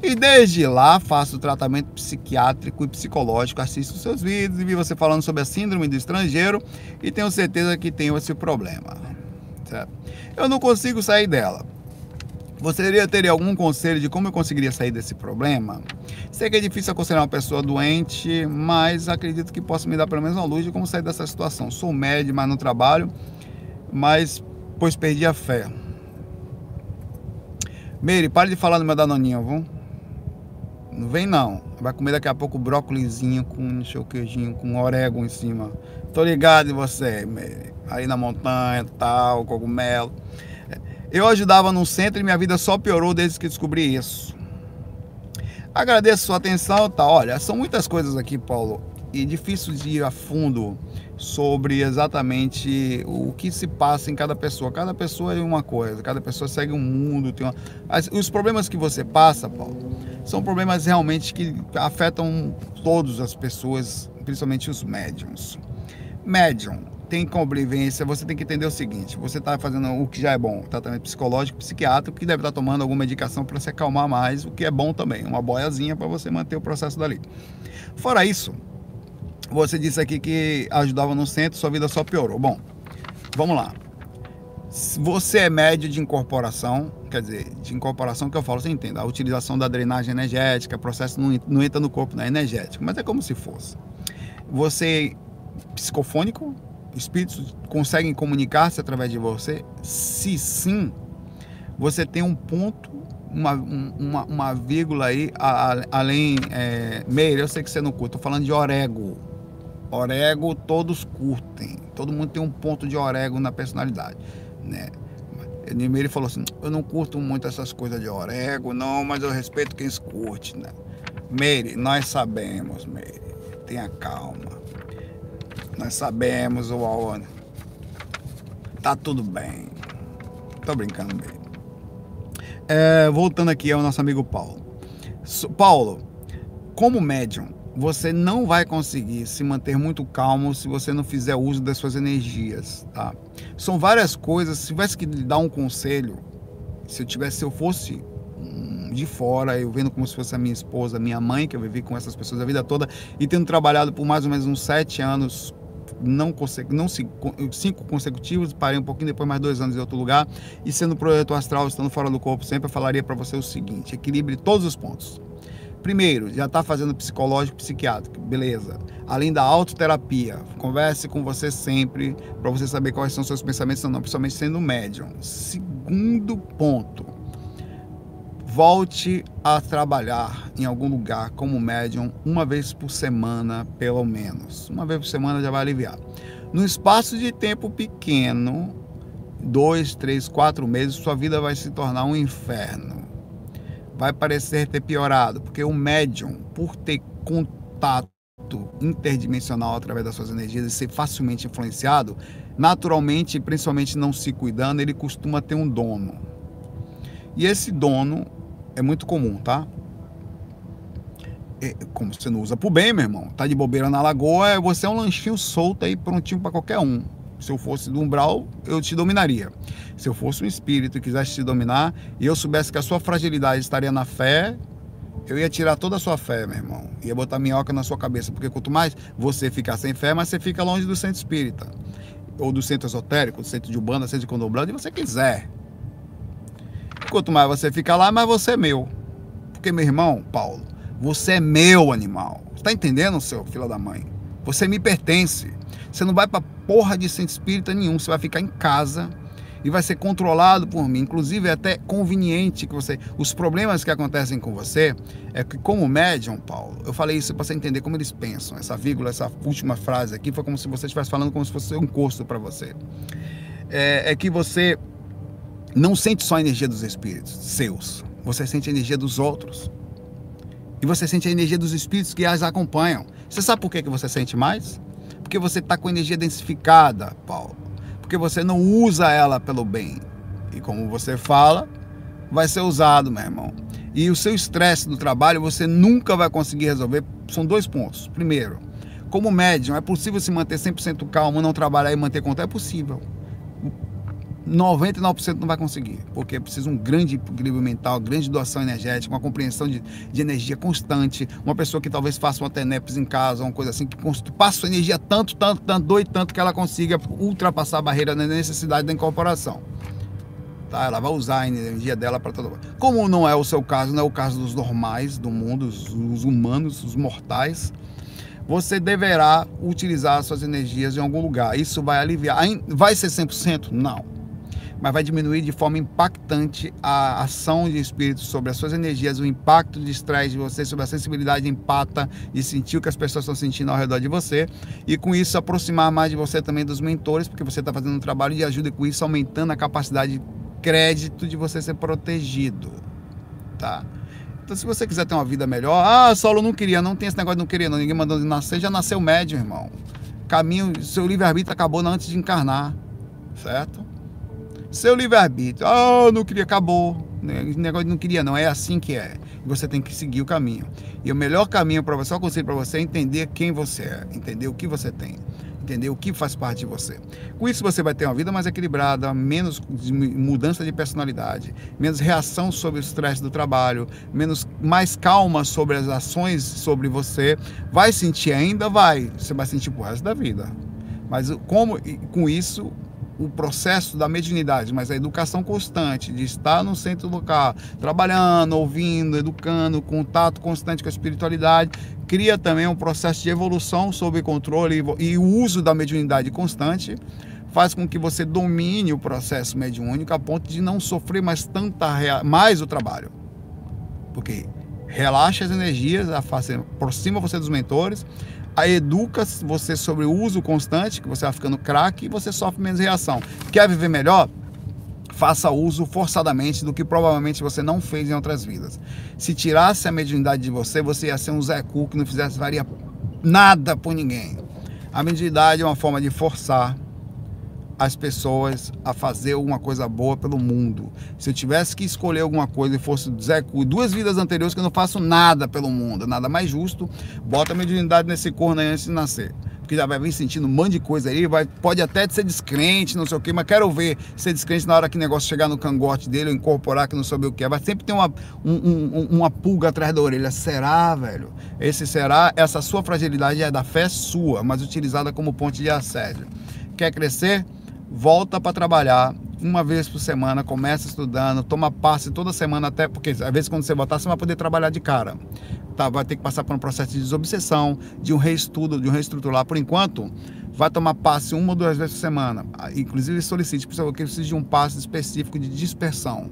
E desde lá faço tratamento psiquiátrico e psicológico, assisto seus vídeos e vi você falando sobre a síndrome do estrangeiro e tenho certeza que tenho esse problema. Certo? Eu não consigo sair dela. Você teria, algum conselho de como eu conseguiria sair desse problema? Sei que é difícil aconselhar uma pessoa doente, mas acredito que possa me dar pelo menos uma luz de como sair dessa situação. Sou médico, mas no trabalho, mas pois perdi a fé. Meire, pare de falar no meu danoninho, viu? Não vem não. Vai comer daqui a pouco brócolizinho com não sei queijinho, com orégano em cima. Tô ligado em você, aí na montanha, tal, cogumelo. Eu ajudava no centro e minha vida só piorou desde que descobri isso. Agradeço sua atenção, tá? Olha, são muitas coisas aqui, Paulo, e difícil de ir a fundo sobre exatamente o que se passa em cada pessoa. Cada pessoa é uma coisa, cada pessoa segue um mundo. Tem uma... Os problemas que você passa, Paulo, são problemas realmente que afetam todas as pessoas, principalmente os médiums. Médium tem convivência, você tem que entender o seguinte: você está fazendo o que já é bom, tratamento psicológico, psiquiátrico, que deve estar tá tomando alguma medicação para se acalmar mais, o que é bom também, uma boiazinha para você manter o processo dali. Fora isso, você disse aqui que ajudava no centro, sua vida só piorou. Bom, vamos lá. Você é médio de incorporação, quer dizer, de incorporação que eu falo, você entende? A utilização da drenagem energética, processo não, não entra no corpo, não é energético, mas é como se fosse. Você psicofônico, espíritos conseguem comunicar-se através de você? Se sim, você tem um ponto, uma, uma, uma vírgula aí, a, a, além. É, Meire, eu sei que você não curte, estou falando de orego Orego todos curtem. Todo mundo tem um ponto de orego na personalidade, né? Ele falou assim: Eu não curto muito essas coisas de orego, não, mas eu respeito quem curte, né? Meire, nós sabemos, Meire. Tenha calma. Nós sabemos, o Aone. Tá tudo bem. Tô brincando, Meire. É, voltando aqui ao nosso amigo Paulo. Paulo, como médium, você não vai conseguir se manter muito calmo se você não fizer uso das suas energias, tá? São várias coisas, se tivesse que lhe dar um conselho, se eu tivesse, se eu fosse de fora, eu vendo como se fosse a minha esposa, minha mãe, que eu vivi com essas pessoas a vida toda, e tendo trabalhado por mais ou menos uns sete anos, não, consegui, não cinco consecutivos, parei um pouquinho depois mais dois anos em outro lugar, e sendo projeto astral, estando fora do corpo sempre, eu falaria para você o seguinte: equilibre todos os pontos Primeiro, já está fazendo psicológico, psiquiátrico, beleza. Além da autoterapia, converse com você sempre para você saber quais são seus pensamentos, não, principalmente sendo médium. Segundo ponto, volte a trabalhar em algum lugar como médium uma vez por semana, pelo menos. Uma vez por semana já vai aliviar. No espaço de tempo pequeno, dois, três, quatro meses, sua vida vai se tornar um inferno vai parecer ter piorado, porque o médium, por ter contato interdimensional através das suas energias e ser facilmente influenciado, naturalmente, principalmente não se cuidando, ele costuma ter um dono. E esse dono é muito comum, tá? É, como você não usa pro bem, meu irmão, tá de bobeira na lagoa, você é um lanchinho solto aí, prontinho para qualquer um. Se eu fosse do umbral, eu te dominaria. Se eu fosse um espírito e quisesse te dominar e eu soubesse que a sua fragilidade estaria na fé, eu ia tirar toda a sua fé, meu irmão. Ia botar minhoca na sua cabeça. Porque quanto mais você ficar sem fé, mais você fica longe do centro espírita. Ou do centro esotérico, do centro de Umbanda, centro de Condomblado, se você quiser. Quanto mais você ficar lá, mais você é meu. Porque, meu irmão, Paulo, você é meu animal. Você tá entendendo, seu filho da mãe? Você me pertence. Você não vai para porra de centro espírita nenhum. Você vai ficar em casa e vai ser controlado por mim. Inclusive é até conveniente que você. Os problemas que acontecem com você é que, como médium, Paulo, eu falei isso para você entender como eles pensam. Essa vírgula, essa última frase aqui foi como se você estivesse falando como se fosse um encosto para você. É, é que você não sente só a energia dos espíritos seus, você sente a energia dos outros. E você sente a energia dos espíritos que as acompanham. Você sabe por que, que você sente mais? Porque você está com energia densificada, Paulo. Porque você não usa ela pelo bem. E como você fala, vai ser usado, meu irmão. E o seu estresse no trabalho você nunca vai conseguir resolver. São dois pontos. Primeiro, como médium, é possível se manter 100% calmo, não trabalhar e manter conta? É possível. 99% não vai conseguir, porque precisa um grande equilíbrio mental, grande doação energética, uma compreensão de, de energia constante, uma pessoa que talvez faça uma TENEPS em casa, uma coisa assim, que passa energia tanto, tanto, tanto, doe tanto que ela consiga ultrapassar a barreira da necessidade da incorporação. Tá? Ela vai usar a energia dela para todo. Como não é o seu caso, não é o caso dos normais do mundo, os, os humanos, os mortais, você deverá utilizar suas energias em algum lugar. Isso vai aliviar. Vai ser 100%? Não mas vai diminuir de forma impactante a ação de espíritos sobre as suas energias, o impacto de estresse de você, sobre a sensibilidade empata de sentir o que as pessoas estão sentindo ao redor de você e com isso aproximar mais de você também dos mentores, porque você está fazendo um trabalho de ajuda e com isso aumentando a capacidade de crédito de você ser protegido, tá? Então, se você quiser ter uma vida melhor, ah, Saulo não queria, não tem esse negócio de não querer, não. Ninguém mandou nascer, já nasceu médio, irmão. Caminho, seu livre-arbítrio acabou antes de encarnar, certo? Seu livre-arbítrio. Ah, não queria, acabou. Esse negócio não queria, não. É assim que é. Você tem que seguir o caminho. E o melhor caminho para você, o conselho para você é entender quem você é, entender o que você tem, entender o que faz parte de você. Com isso, você vai ter uma vida mais equilibrada, menos mudança de personalidade, menos reação sobre o estresse do trabalho, menos mais calma sobre as ações sobre você. Vai sentir ainda? Vai. Você vai sentir pro resto da vida. Mas como com isso o processo da mediunidade, mas a educação constante, de estar no centro local, trabalhando, ouvindo, educando, contato constante com a espiritualidade, cria também um processo de evolução sob controle e o uso da mediunidade constante faz com que você domine o processo mediúnico a ponto de não sofrer mais tanta mais o trabalho. Porque relaxa as energias, aproxima você dos mentores, educa você sobre o uso constante, que você vai ficando craque e você sofre menos reação. Quer viver melhor? Faça uso forçadamente do que provavelmente você não fez em outras vidas. Se tirasse a mediunidade de você, você ia ser um Zé Cu que não fizesse varia nada por ninguém. A mediunidade é uma forma de forçar as pessoas a fazer alguma coisa boa pelo mundo. Se eu tivesse que escolher alguma coisa e fosse Zé Cu, duas vidas anteriores que eu não faço nada pelo mundo, nada mais justo, bota a mediunidade nesse corno aí antes de nascer. Porque já vai vir sentindo um monte de coisa aí, vai, pode até ser descrente, não sei o quê, mas quero ver ser descrente na hora que o negócio chegar no cangote dele, ou incorporar que não sabe o que é. Vai sempre ter uma, um, um, uma pulga atrás da orelha. Será, velho? Esse será, essa sua fragilidade é da fé sua, mas utilizada como ponte de assédio. Quer crescer? Volta para trabalhar uma vez por semana, começa estudando, toma passe toda semana, até porque às vezes quando você voltar, você vai poder trabalhar de cara. Tá, vai ter que passar por um processo de desobsessão, de um reestudo, de um reestruturar. Por enquanto, vai tomar passe uma ou duas vezes por semana. Inclusive solicite, porque precisa de um passe específico de dispersão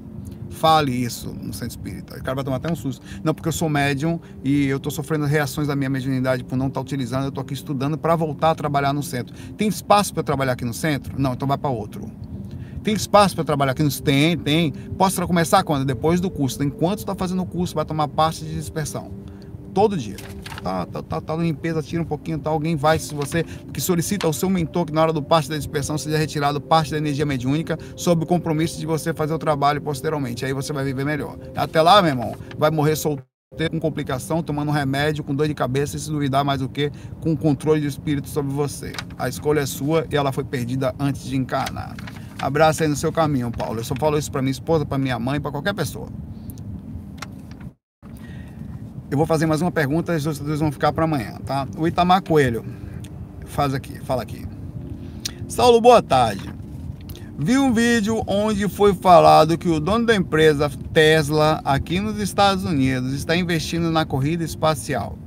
fale isso no centro espírita. O cara vai tomar até um susto. Não, porque eu sou médium e eu estou sofrendo reações da minha mediunidade por não estar tá utilizando, eu estou aqui estudando para voltar a trabalhar no centro. Tem espaço para trabalhar aqui no centro? Não, então vai para outro. Tem espaço para trabalhar aqui no centro? Tem, tem. Posso começar quando? Depois do curso. Enquanto está fazendo o curso, vai tomar parte de dispersão. Todo dia tá, tá, tá, tá limpeza, tira um pouquinho, tá, alguém vai, se você que solicita ao seu mentor que na hora do parte da dispersão seja retirado parte da energia mediúnica sob o compromisso de você fazer o trabalho posteriormente. Aí você vai viver melhor. Até lá, meu irmão, vai morrer solteiro com complicação, tomando remédio, com dor de cabeça e se duvidar mais do que com controle do espírito sobre você. A escolha é sua e ela foi perdida antes de encarnar. Abraço aí no seu caminho, Paulo. Eu só falo isso para minha esposa, para minha mãe, para qualquer pessoa. Eu vou fazer mais uma pergunta, os dois vão ficar para amanhã, tá? O Itamar Coelho faz aqui, fala aqui. Saulo, boa tarde. Vi um vídeo onde foi falado que o dono da empresa Tesla aqui nos Estados Unidos está investindo na corrida espacial.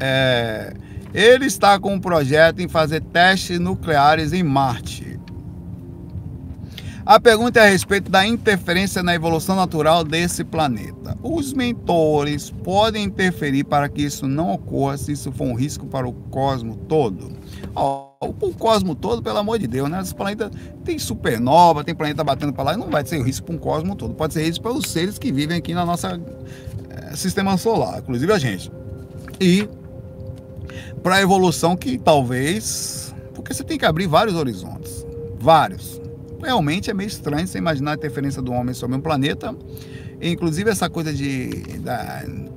É, ele está com um projeto em fazer testes nucleares em Marte. A pergunta é a respeito da interferência na evolução natural desse planeta. Os mentores podem interferir para que isso não ocorra se isso for um risco para o cosmo todo? Oh, o cosmo todo, pelo amor de Deus, né? Esse planeta tem supernova, tem planeta batendo para lá, não vai ser risco para um cosmo todo. Pode ser risco para os seres que vivem aqui na nossa é, sistema solar, inclusive a gente. E para a evolução que talvez, porque você tem que abrir vários horizontes, vários realmente é meio estranho você imaginar a interferência do homem sobre um planeta. Inclusive essa coisa de, de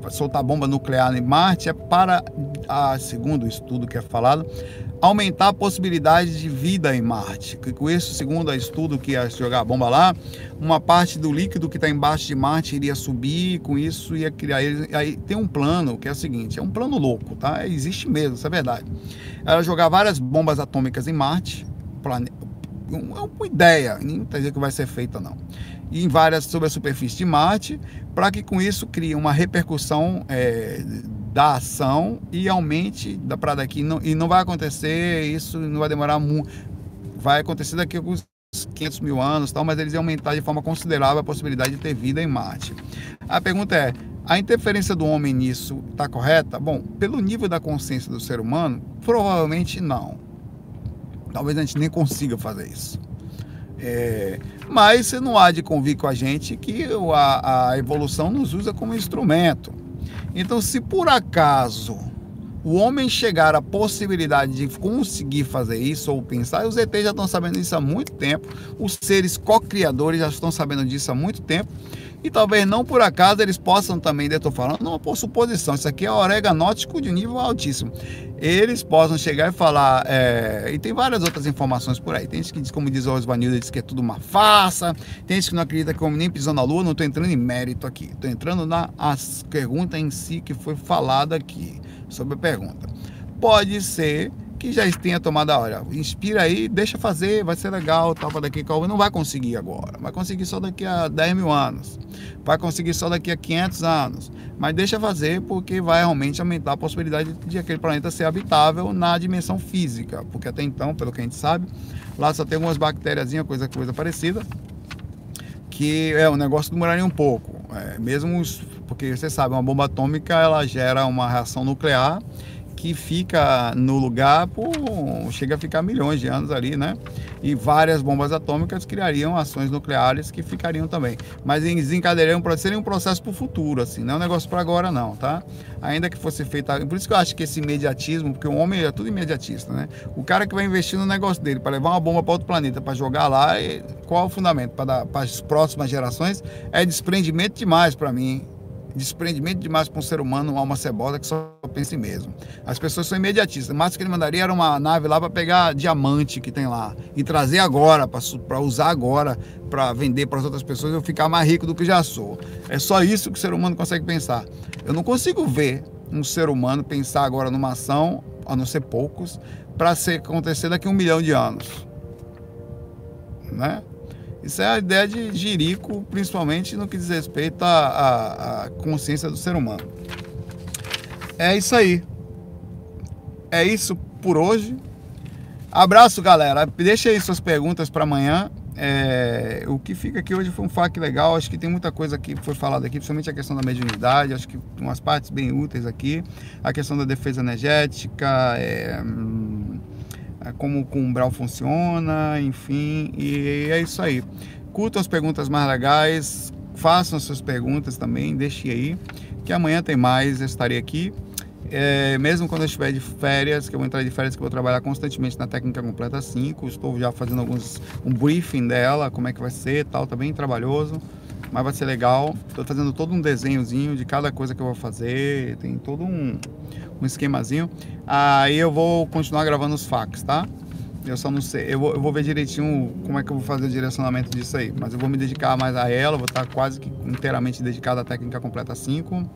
soltar bomba nuclear em Marte é para, a, segundo o estudo que é falado, aumentar a possibilidade de vida em Marte. Com isso, segundo o estudo que ia jogar a bomba lá, uma parte do líquido que está embaixo de Marte iria subir, com isso ia criar. Aí tem um plano que é o seguinte: é um plano louco, tá? Existe mesmo, isso é verdade. Era jogar várias bombas atômicas em Marte, é uma ideia, não quer dizer que vai ser feita não. Em várias sobre a superfície de Marte, para que com isso crie uma repercussão é, da ação e aumente da para daqui não, e não vai acontecer isso não vai demorar muito, vai acontecer daqui a alguns 500 mil anos, tal, mas eles iam aumentar de forma considerável a possibilidade de ter vida em Marte. A pergunta é: a interferência do homem nisso está correta? Bom, pelo nível da consciência do ser humano, provavelmente não. Talvez a gente nem consiga fazer isso. É, mas não há de convir com a gente que a, a evolução nos usa como instrumento. Então, se por acaso o homem chegar à possibilidade de conseguir fazer isso ou pensar, os ETs já estão sabendo disso há muito tempo, os seres co-criadores já estão sabendo disso há muito tempo, e talvez não por acaso eles possam também, eu estou falando, não por suposição, isso aqui é oreganótico de nível altíssimo. Eles possam chegar e falar, é, e tem várias outras informações por aí. Tem gente que diz, como diz o Osvanildo, diz que é tudo uma farsa, tem gente que não acredita que o homem nem pisou na lua, não estou entrando em mérito aqui, estou entrando na pergunta em si que foi falada aqui, sobre a pergunta. Pode ser que já tenha tomado a hora. Inspira aí, deixa fazer, vai ser legal, tal, para daqui a Não vai conseguir agora, vai conseguir só daqui a 10 mil anos, vai conseguir só daqui a 500 anos, mas deixa fazer porque vai realmente aumentar a possibilidade de aquele planeta ser habitável na dimensão física, porque até então, pelo que a gente sabe, lá só tem algumas bactérias, coisa, coisa parecida, que é o negócio demoraria um pouco, é, mesmo os, porque você sabe, uma bomba atômica ela gera uma reação nuclear que fica no lugar por chega a ficar milhões de anos ali, né? E várias bombas atômicas criariam ações nucleares que ficariam também, mas desencadeariam seria um processo para o futuro, assim, não é um negócio para agora não, tá? Ainda que fosse feita, por isso que eu acho que esse imediatismo, porque o homem é tudo imediatista, né? O cara que vai investir no negócio dele para levar uma bomba para outro planeta para jogar lá, qual é o fundamento para as próximas gerações? É desprendimento demais para mim desprendimento demais para um ser humano, uma alma cebosa que só pensa mesmo. As pessoas são imediatistas. O que ele mandaria era uma nave lá para pegar diamante que tem lá e trazer agora, para usar agora, para vender para as outras pessoas e eu ficar mais rico do que já sou. É só isso que o ser humano consegue pensar. Eu não consigo ver um ser humano pensar agora numa ação, a não ser poucos, para acontecer daqui a um milhão de anos. Né? Isso é a ideia de Jirico, principalmente no que diz respeito à, consciência do ser humano. É isso aí. É isso por hoje. Abraço, galera. Deixa aí suas perguntas para amanhã. É, o que fica aqui hoje foi um FAQ legal. Acho que tem muita coisa que foi falada aqui, principalmente a questão da mediunidade. Acho que umas partes bem úteis aqui. A questão da defesa energética. É, hum, é, como o umbral funciona, enfim, e é isso aí. Curtam as perguntas mais legais, façam as suas perguntas também, deixe aí, que amanhã tem mais, eu estarei aqui. É, mesmo quando eu estiver de férias, que eu vou entrar de férias, que eu vou trabalhar constantemente na técnica completa 5, estou já fazendo alguns um briefing dela, como é que vai ser, tal, tá bem trabalhoso, mas vai ser legal. Estou fazendo todo um desenhozinho de cada coisa que eu vou fazer, tem todo um um esquemazinho. Aí eu vou continuar gravando os fax, tá? Eu só não sei, eu vou, eu vou, ver direitinho como é que eu vou fazer o direcionamento disso aí. Mas eu vou me dedicar mais a ela, vou estar quase que inteiramente dedicado à técnica completa 5.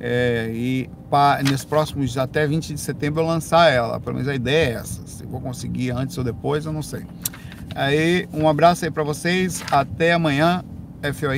É, e para nos próximos, até 20 de setembro, eu lançar ela. Pelo menos a ideia é essa. Se vou conseguir antes ou depois, eu não sei. Aí, um abraço aí para vocês. Até amanhã. FOI.